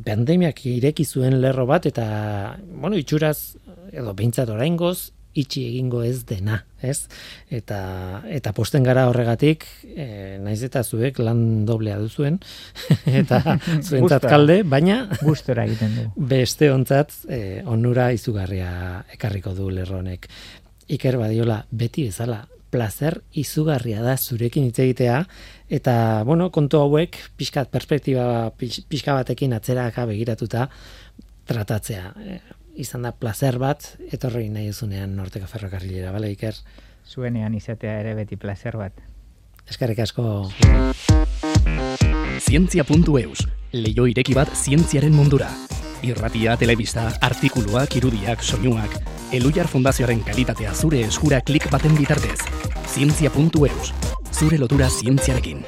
pandemiak ireki zuen lerro bat, eta, bueno, itxuraz, edo behintzat oraingoz, itxi egingo ez dena, ez? Eta, eta posten gara horregatik, e, naiz eta zuek lan doblea duzuen, eta zuentzat kalde, baina Gustora egiten dugu. beste ontzat e, onura izugarria ekarriko du lerronek. Iker badiola, beti bezala, placer izugarria da zurekin hitz egitea, eta, bueno, kontu hauek, pixkat perspektiba pix- pixka batekin atzeraka begiratuta tratatzea. Izan da placer bat, etorri nahi duzunean norteko ferrokarrilera, bale, Iker? Zuenean izatea ere beti placer bat. Eskerrik asko Zientzia.eus, leio ireki bat zientziaren mundura. Irratia, telebista, artikuluak, irudiak, soinuak, Elujar Fundazioaren kalitatea zure eskura klik baten bitartez. Zientzia.eus, zure lotura zientziarekin.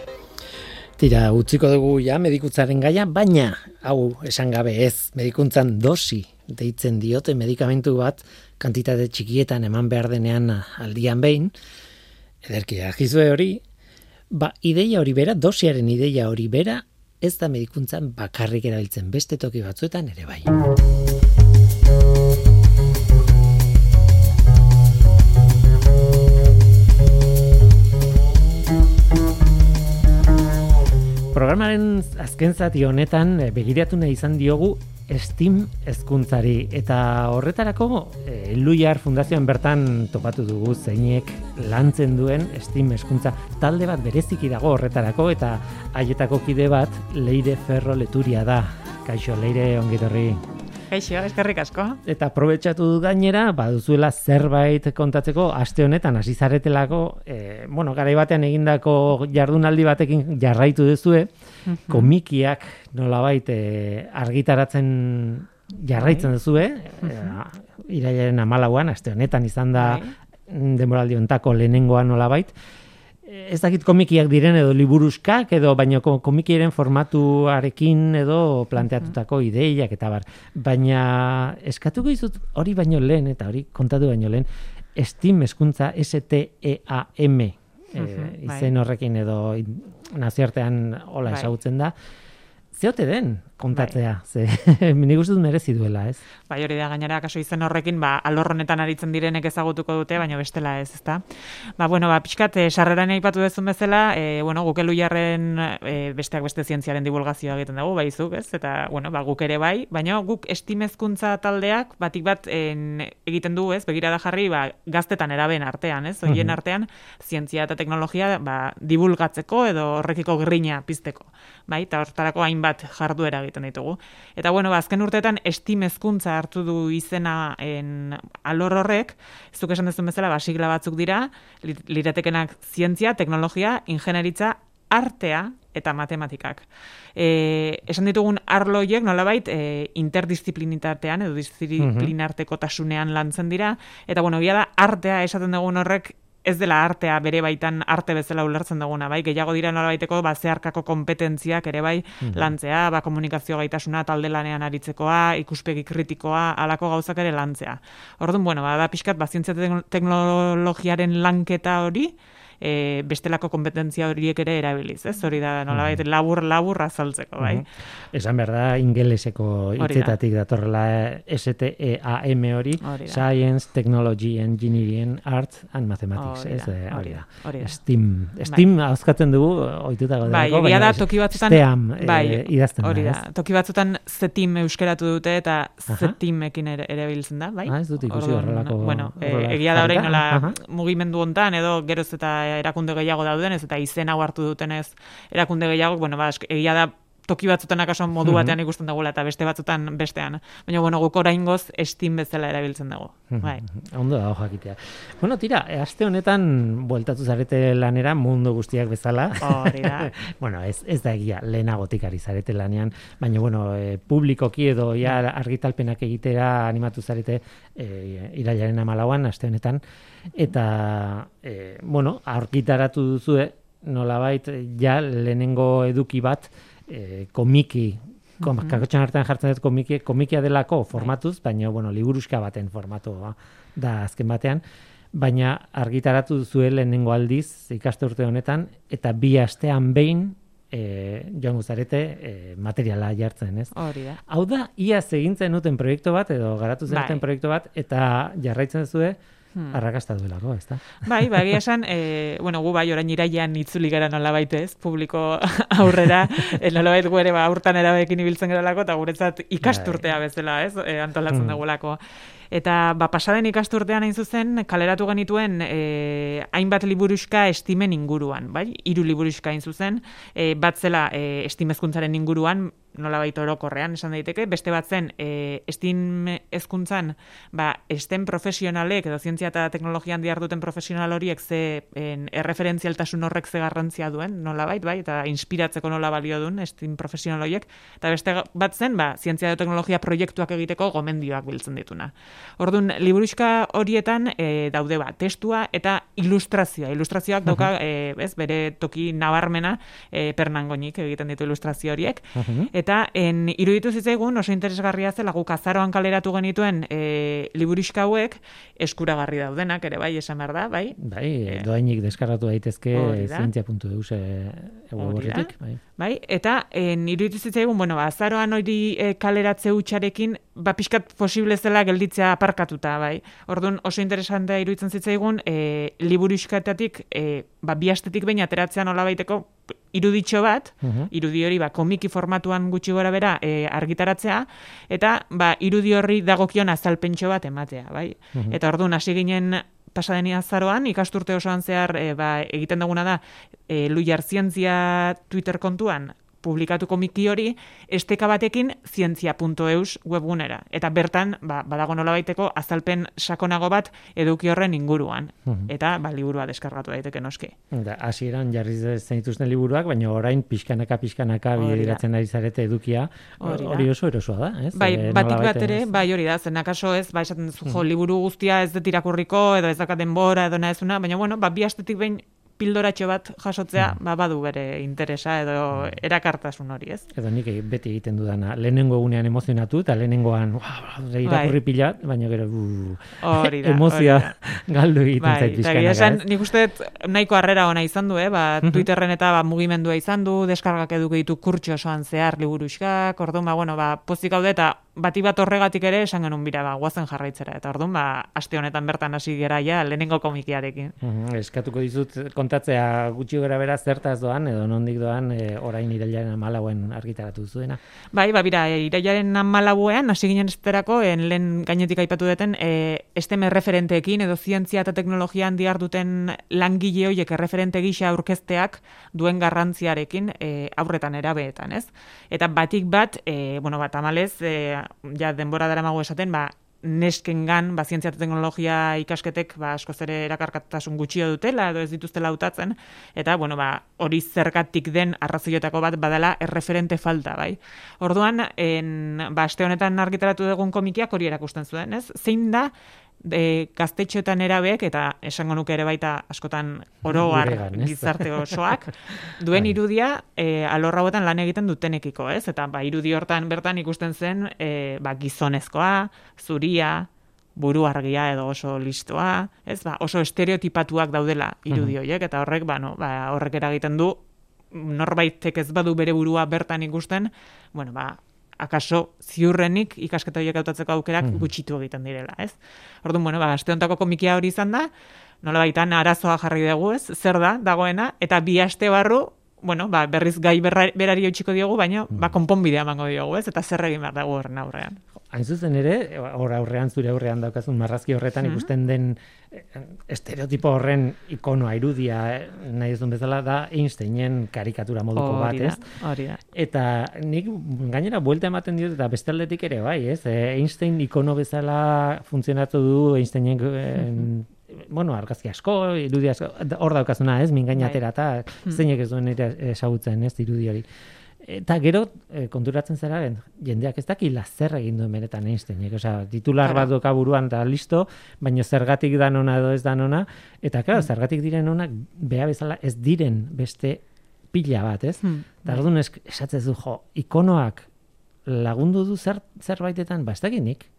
Tira, utziko dugu ja medikutzaren gaia, baina, hau esan gabe ez, medikuntzan dosi deitzen diote medikamentu bat kantitate txikietan eman behar denean aldian behin, ederki agizue hori, ba, ideia hori bera, dosiaren ideia hori bera, ez da medikuntzan bakarrik erabiltzen beste toki batzuetan ere bai. Programaren azken zati honetan eh, begiratu nahi izan diogu Steam hezkuntzari eta horretarako e, Luiar Fundazioan bertan topatu dugu zeinek lantzen duen Steam hezkuntza talde bat bereziki dago horretarako eta haietako kide bat Leire Ferro Leturia da. Kaixo Leire ongitorri. Kaixo, eskerrik asko. Eta aprobetxatu du gainera, baduzuela zerbait kontatzeko aste honetan hasi zaretelako, e, bueno, garai batean egindako jardunaldi batekin jarraitu duzue, komikiak nolabait e, argitaratzen jarraitzen duzu, eh? Irailaren amalauan, aste honetan izan da Bai. denboraldi ontako lehenengoa nolabait. Ez dakit komikiak diren edo liburuskak edo baino ko- komikiaren formatuarekin edo planteatutako ideiak eta bar. Baina eskatuko dizut hori baino lehen eta hori kontatu baino lehen Steam eskuntza S-T-E-A-M eh, Mhm, bai. izen horrekin edo nazioartean hola Bai. ezagutzen da. Zeote den kontatzea, ze nik uste dut merezi duela, ez? Bai, hori da gainera kaso izen horrekin, ba alor honetan aritzen direnek ezagutuko dute, baina bestela ez, ezta. Ba bueno, ba pixkat eh, sarreran aipatu dezun bezala, eh bueno, guk Elujarren eh, besteak beste zientziaren divulgazioa egiten dugu, bai zuk, ez? Eta bueno, ba guk ere bai, baina guk estimezkuntza taldeak batik bat en, egiten du, ez? Begirada jarri, ba gaztetan eraben artean, ez? Hoien Mhm. artean zientzia eta teknologia ba divulgatzeko edo horrekiko grina pizteko. Bai, eta hortarako hainbat jarduera egiten ditugu. Eta bueno, ba, azken urteetan estim hezkuntza hartu du izena en alor horrek, zuk esan duzun bezala, ba, sigla batzuk dira, li- liratekenak zientzia, teknologia, ingenieritza, artea eta matematikak. E, esan ditugun arloiek nolabait e, interdisciplinitatean edo disciplinartekotasunean lantzen dira eta bueno, egia da artea esaten dugun horrek ez dela artea bere baitan arte bezala ulertzen duguna, bai, gehiago dira nolabaiteko ba zeharkako kompetentziak ere bai? Lantzea, ba komunikazio gaitasuna talde lanean aritzekoa, ikuspegi kritikoa, halako gauzak ere lantzea. Orduan, bueno, ba da pixkat ba zientzia tekno- teknologiaren lanketa hori, e, bestelako kompetentzia horiek ere erabiliz, ez? Hori da nolabait labur labur azaltzeko, bai. Esan behar da, ingeleseko hitzetatik datorrela S-T-E-A-M hori, Hori da. Science, Technology, Engineering, Arts and Mathematics. Hori ez, eh, hori da, hori da. Steam. Steam hauzkatzen dugu, oituta Bai, gaudelako, egia da toki batzutan STEAM bai, eh, idazten hori da, da. ez? Toki batzutan zetim euskeratu dute eta Aha. zetimekin ere erabiltzen da, bai? Ah, ez dut ikusi horrelako- Bueno, eh, horrela egia da orain nola mugimendu hontan edo geroz eta erakunde gehiago daudenez eta izen hau hartu dutenez erakunde gehiago, bueno, ba, egia da toki batzutan akaso Mhm. modu batean ikusten dugula eta beste batzutan bestean. Baina bueno, guk oraingoz Steam bezala erabiltzen dugu. Mhm. Bai. Ondo da, jakitea. Bueno, tira, e, aste honetan bueltatu zarete lanera mundu guztiak bezala. Hori da. bueno, ez, ez da egia lehenagotik ari zarete lanean, baina bueno, e, publikoki edo ja argitalpenak egitera animatu zarete e, irailaren amalauan, aste honetan, eta, e, bueno, argitaratu duzue, nolabait, ja lehenengo eduki bat, e, komiki, kom, kakotxan artean jartzen dut komiki, komikia delako formatuz, baina, bueno, liburuska baten formatua da azken batean, baina argitaratu duzue lehenengo aldiz ikasturte honetan, eta bi astean behin e, joango zarete e, materiala jartzen, ez? Hori da. Hau da, iaz egintzen duten proiektu bat, edo garatu zenuten Bai. proiektu bat, eta jarraitzen zuen Hmm. arrakasta duelako, ez da? Bai, bai, esan, e, bueno, gu bai orain irailean itzuli gara nolabait ez, publiko aurrera, e, nolabait gu ere ba, aurtan erabekin ibiltzen geralako, eta guretzat ikasturtea bezala, ez, e, antolatzen Hmm. dugulako. Eta ba, pasaden ikasturtean hain zuzen, kaleratu genituen e, hainbat liburuska estimen inguruan, bai? Hiru liburuska hain zuzen, e, bat zela e, estimezkuntzaren inguruan, nolabait orokorrean esan daiteke, beste bat zen e, estim hezkuntzan ba, esten profesionalek edo zientzia eta teknologian diharduten profesional horiek ze en, erreferentzialtasun horrek ze garrantzia duen, nolabait, bai, eta inspiratzeko nola balio duen estin profesional horiek, eta beste bat zen, ba, zientzia eta teknologia proiektuak egiteko gomendioak biltzen dituna. Orduan, liburuxka horietan e, daude ba, testua eta ilustrazioa. Ilustrazioak dauka, e, ez, bere toki nabarmena e, pernangonik egiten ditu ilustrazio horiek. Eta en iruditu zitzaigun oso interesgarria zela guk azaroan kaleratu genituen e, liburuxka hauek eskuragarri daudenak ere bai esan behar da, bai? Bai, doainik deskargatu daitezke zientzia.eus e, horretik, bai. Bai, eta en iruditu zitzaigun, bueno, ba, azaroan hori e, kaleratze hutsarekin, ba, pixkat posible zela gelditzea aparkatuta, bai. Orduan oso interesantea iruditzen zitzaigun, e, liburuxkatatik, e, ba, bi astetik behin ateratzea nola baiteko iruditxo bat, Mhm. irudi hori ba, komiki formatuan gutxi gora bera e, argitaratzea, eta ba, irudi horri dagokion azalpentxo bat ematea, bai. Eta orduan hasi ginen pasadeni azaroan, ikasturte osoan zehar e, ba, egiten duguna da, e, Luiar Zientzia Twitter kontuan, publikatu komiki hori esteka batekin zientzia.eus webgunera. Eta bertan, ba, badago nola baiteko, azalpen sakonago bat eduki horren inguruan. Mhm. Eta, ba, liburua deskargatu daiteke noski. Da, hasieran jarri zenituzten liburuak, baina orain pixkanaka pixkanaka bideratzen ari zarete edukia. Hori oso erosoa da, ez? Bai, Eh, batik bat ere, bai hori da, zen akaso ez, ba, esaten duzu, jo, liburu guztia ez dut irakurriko, edo ez dakat denbora, edo naezuna, baina bueno, ba, bi astetik behin pildoratxo bat jasotzea, ba, badu bere interesa edo erakartasun hori, ez? Edo nik beti egiten dudana, lehenengo egunean emozionatu, eta lehenengoan, wow, irakurri Bai. pila, baina gero, uh, Hori da, hori da. galdu egiten Bai, zait pixkanaka, esan, nik uste nahiko harrera ona izan du, eh? ba, Twitterren eta ba, mugimendua izan du, deskargak eduki ditu kurtso osoan zehar liburuxkak, orduan, ba, bueno, ba, pozik gaude eta bati bat horregatik ere esan genuen bira, ba, guazen jarraitzera, eta orduan, ba, aste honetan bertan hasi gera ja, lehenengo komikiarekin. Mhm, Eskatuko dizut kontatzea gutxi gara bera zertaz doan, edo nondik doan e, orain irailaren amalauen argitaratu zuena. Bai, ba, bira, e, irailaren amalauean, hasi ginen esterako, en lehen gainetik aipatu duten, e, esteme referenteekin edo zientzia eta teknologian diar duten langile hoiek erreferente gisa aurkezteak duen garrantziarekin e, aurretan erabeetan, ez? Eta batik bat, e, bueno, bat amalez, e, ja denbora dara esaten, ba, neskengan, ba, zientzia teknologia ikasketek, ba, askoz ere erakarkatasun gutxio dutela, edo ez dituztela hautatzen, eta, bueno, ba, hori zergatik den arrazoiotako bat badala erreferente falta, bai. Orduan, en, ba, aste honetan argitaratu dugun komikiak hori erakusten zuen, ez? Zein da, e, gaztetxoetan erabeek, eta esango nuke ere baita askotan oroar gizarte osoak, duen Bai. irudia e, alorra hauetan lan egiten dutenekiko, ez? Eta ba, irudi hortan bertan ikusten zen e, ba, gizonezkoa, zuria, buru argia edo oso listoa, ez? Ba, oso estereotipatuak daudela irudi horiek, eta horrek, ba, no, ba, horrek eragiten du, norbaitek ez badu bere burua bertan ikusten, bueno, ba, akaso ziurrenik ikasketa horiek hautatzeko aukerak gutxitu egiten direla, ez? Orduan, bueno, ba, aste hontako komikia hori izan da, nola baitan arazoa jarri dugu, ez? Zer da, dagoena, eta bi aste barru, bueno, ba, berriz gai berra, berari eutxiko diogu, baina ba, konponbidea emango diogu, ez? Eta zer egin behar dago horren aurrean. Hain zuzen ere, hor aurrean zure aurrean daukazun marrazki horretan Mhm. ikusten den eh, estereotipo horren ikonoa irudia, eh, nahi ez bezala, da Einsteinen karikatura moduko bat, ez? hori da. Eta nik gainera buelta ematen diot eta beste aldetik ere bai, ez? E, Einstein ikono bezala funtzionatu du Einsteinen eh, bueno, argazki asko, irudi asko, hor daukazuna, ez? Min Bai. eta zeinek ez duen ere ezagutzen, ez? Irudi hori. Eta gero eh, konturatzen zera jendeak ez dakila zer egin duen benetan Einsteinek, osea, titular Claro. bat doka buruan da listo, baina zergatik dan ona edo ez dan ona, eta claro, zergatik diren onak bea bezala ez diren beste pila bat, ez? Hmm. Eta es, esatzen du, jo, ikonoak lagundu du zer, zerbaitetan, ba, ez dakit nik.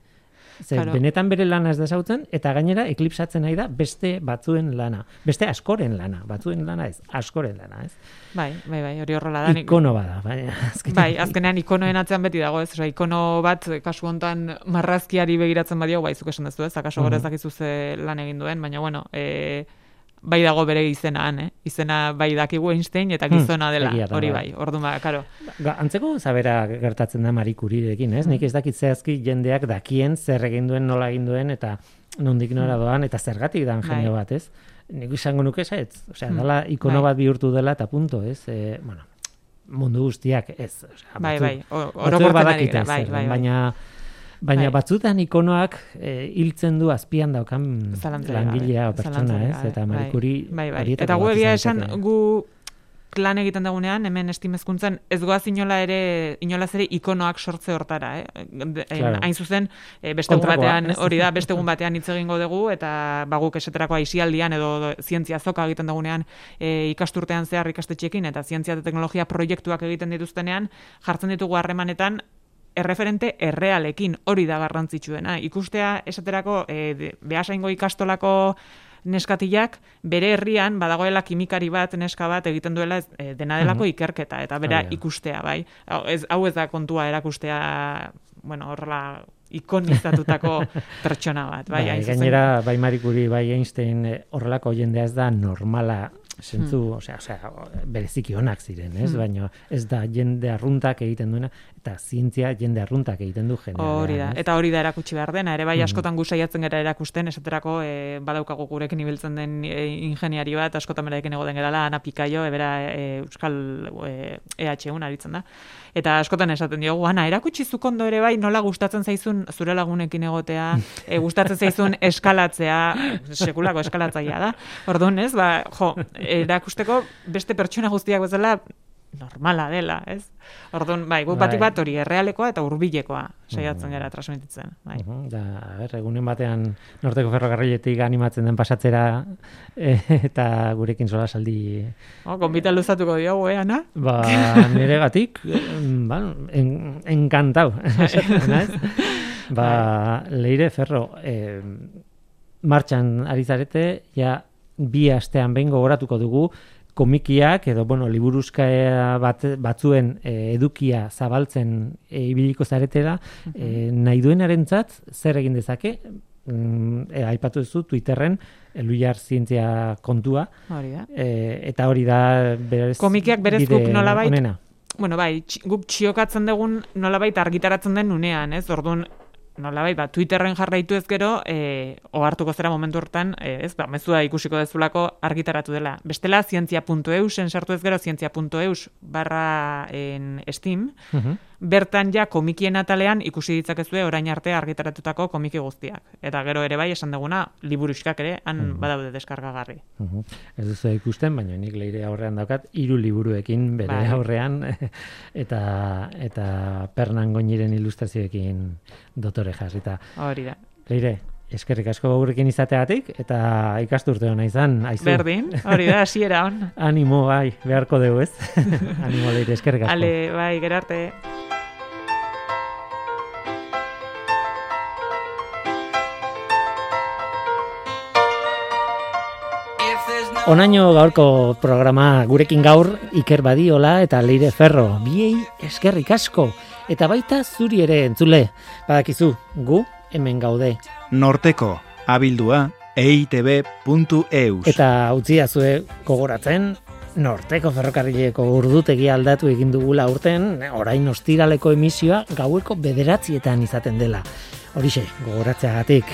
Ze, Claro. benetan bere lana ez da zautzen, eta gainera eklipsatzen nahi da beste batzuen lana. Beste askoren lana, batzuen lana ez, askoren lana, ez? Bai, bai, bai, hori horrela da. Ikono bada, baina azkenean- Bai, azkenean ikonoen atzean beti dago, ez? Osea, ikono bat kasu hontan marrazkiari begiratzen badio, bai zuk esan duzu, ez? Akaso Mhm. gora ez dakizu ze lan egin duen, baina bueno, e, bai dago bere izena han, eh? Izena bai dakigu Einstein eta gizona dela, da, hori bai. bai. Orduan ba, karo. Ga, antzeko zabera gertatzen da Marie Curierekin, ez? Nik ez dakit zehazki jendeak dakien zer egin duen, nola egin duen, eta nondik nora doan, eta zergatik dan Bai. genio bat, ez? Nik izango nuke ez? Osea, Hmm. dala ikono Bai. bat bihurtu dela eta punto, ez? E, bueno, mundu guztiak ez. Osea, Bai, bai, orokortzen gara, bai, bai, bai. baina baina Bai. batzutan ikonoak e, hiltzen du azpian daukan langilea o pertsona, ez? Eta bai. Curie Bai, bai. horietako Eta gu egia esan gu lan egiten dagunean, hemen estimezkuntzan, ez goaz inola ere, inolaz ere ikonoak sortze hortara, eh? Claro. Hain zuzen, eh, beste egun batean, hori da, beste egun batean hitz egingo dugu, eta baguk esaterako aisialdian edo zientzia zoka egiten dagunean eh, ikasturtean zehar ikastetxekin, eta zientzia eta teknologia proiektuak egiten dituztenean, jartzen ditugu harremanetan, erreferente errealekin hori da garrantzitsuena. Ikustea esaterako e, de- behasaingo ikastolako neskatilak bere herrian badagoela kimikari bat, neska bat egiten duela e, dena delako ikerketa eta bera Hori da. ikustea, bai. Hau ez, hau ez da kontua erakustea, bueno, horrela ikonizatutako pertsona bat, bai. Bai, gainera, bai Marie Curie, bai Einstein, eh, horrelako jendea ez da normala zentzu, Hmm. osea, osea, bereziki onak ziren, ez? Hmm. Baina ez da jende arruntak egiten duena, eta zientzia jende arruntak egiten du generalean. Hori da, eta hori da erakutsi behar dena, ere bai Mhm. askotan gu saiatzen gara erakusten, esaterako e, badaukagu gurekin ibiltzen den e, ingeniari bat, askotan berarekin egoten gerala, Ana Pikaio, ebera e, Euskal e, EH-un aritzen da. Eta askotan esaten diogu, Ana, erakutsi zuk ondo ere bai, nola gustatzen zaizun zure lagunekin egotea, e, gustatzen zaizun eskalatzea, sekulako eskalatzaia da. Orduan, ez, ba, jo, erakusteko beste pertsona guztiak bezala normala dela, ez? Orduan, bai, guk batik Bai. bat hori errealekoa eta hurbilekoa saiatzen gara transmititzen, bai. Mhm, Da, a ber, egunen batean norteko ferrokarriletik animatzen den pasatzera e, eta gurekin sola saldi Oh, gonbita luzatuko diogu, eh, Ana? ba, nire gatik, ba, en, enkantau. esaten naiz. ba, leire ferro, eh, martxan ari zarete, ja, bi astean behin gogoratuko dugu, komikiak edo bueno, liburuzka bat, batzuen eh, edukia zabaltzen eh, ibiliko zaretela, eh, nahi duenarentzat zer egin dezake? Mm, eh, aipatu duzu Twitterren Eluiar zientzia kontua Hori da. eh, eta hori da berez Komikiak berez guk nolabait- onena. Bueno, bai, guk txiokatzen dugun nolabait argitaratzen den unean, ez? Orduan, nolabait, ba, Twitterren jarraitu ez gero, e, ohartuko zera momentu hortan, e, ez, ba, mezua ikusiko dezulako argitaratu dela. Bestela, zientzia.eus, sartu ez gero, zientzia.eus barra en Steam, Mhm. Bertan ja komikien atalean ikusi ditzakezue orain arte argitaratutako komiki guztiak. Eta gero ere bai esan duguna, liburuskak ere, han badaude deskargagarri. Mhm. Ez duzu ikusten, baina nik leire aurrean daukat hiru liburuekin bere Bai. aurrean eta eta Pernan Goñiren ilustrazioekin dotore jarrita. Hori da. Leire, eskerrik asko gurekin izateagatik eta ikasturte hona izan, aizu. Berdin, hori da, hasiera on. Animo, bai, beharko dugu, ez? Animo, leire, eskerrik asko. Ale, bai, gero arte. Onaino gaurko programa gurekin gaur Iker Badiola eta Leire Ferro. Biei eskerrik asko eta baita zuri ere entzule. Badakizu, gu hemen gaude. Norteko, abildua, eitb.eus. Eta utziazue gogoratzen Norteko ferrokarrileko urdutegi aldatu egin dugula urten, orain ostiraleko emisioa gaueko bederatzietan izaten dela. Horixe, gogoratzeagatik.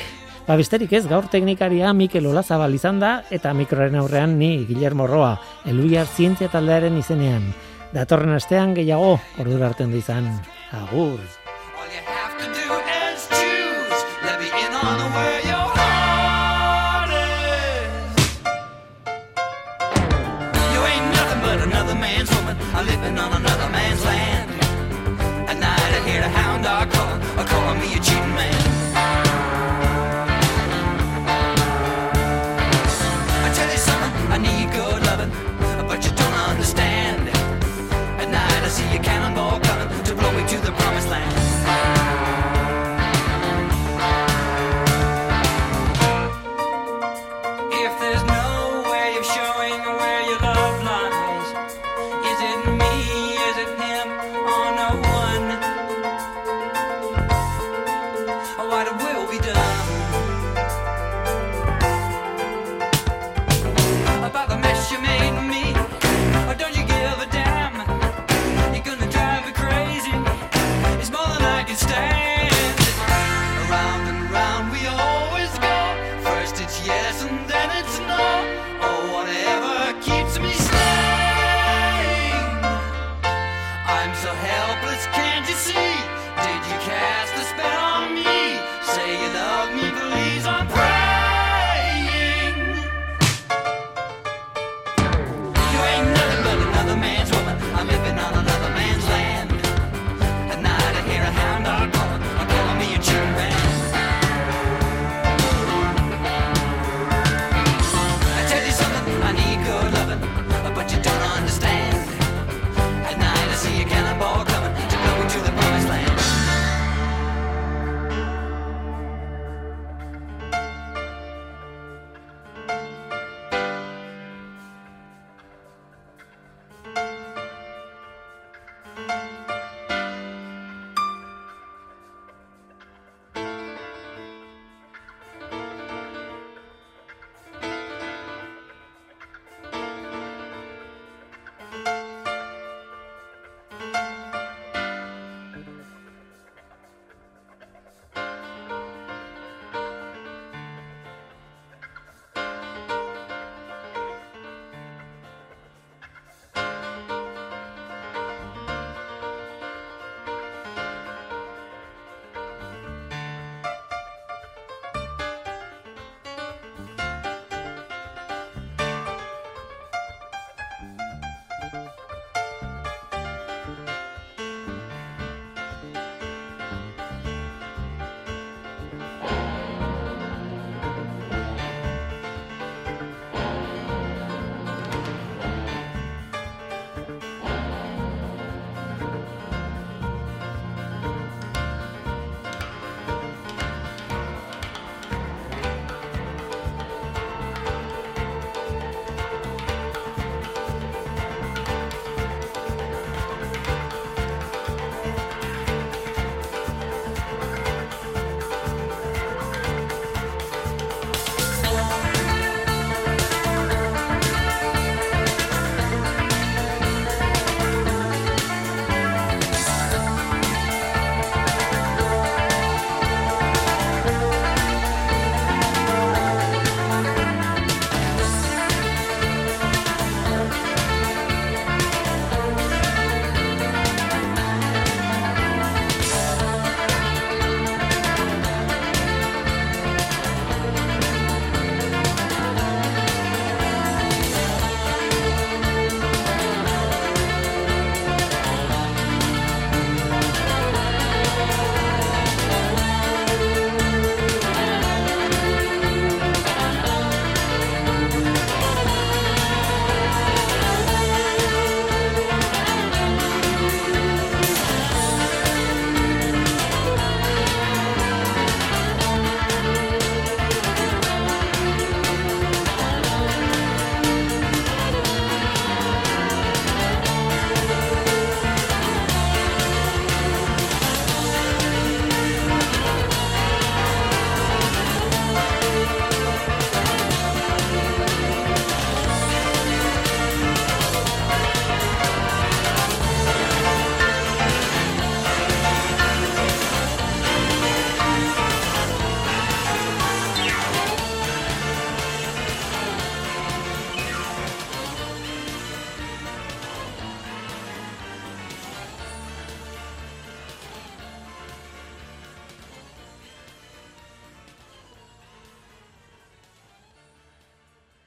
Ba besterik ez, gaur teknikaria Mikel Olazabal izan da, eta mikroren aurrean ni Guillermo Roa, eluiar zientzia taldearen izenean. Datorren astean gehiago, ordura arte izan. Agur!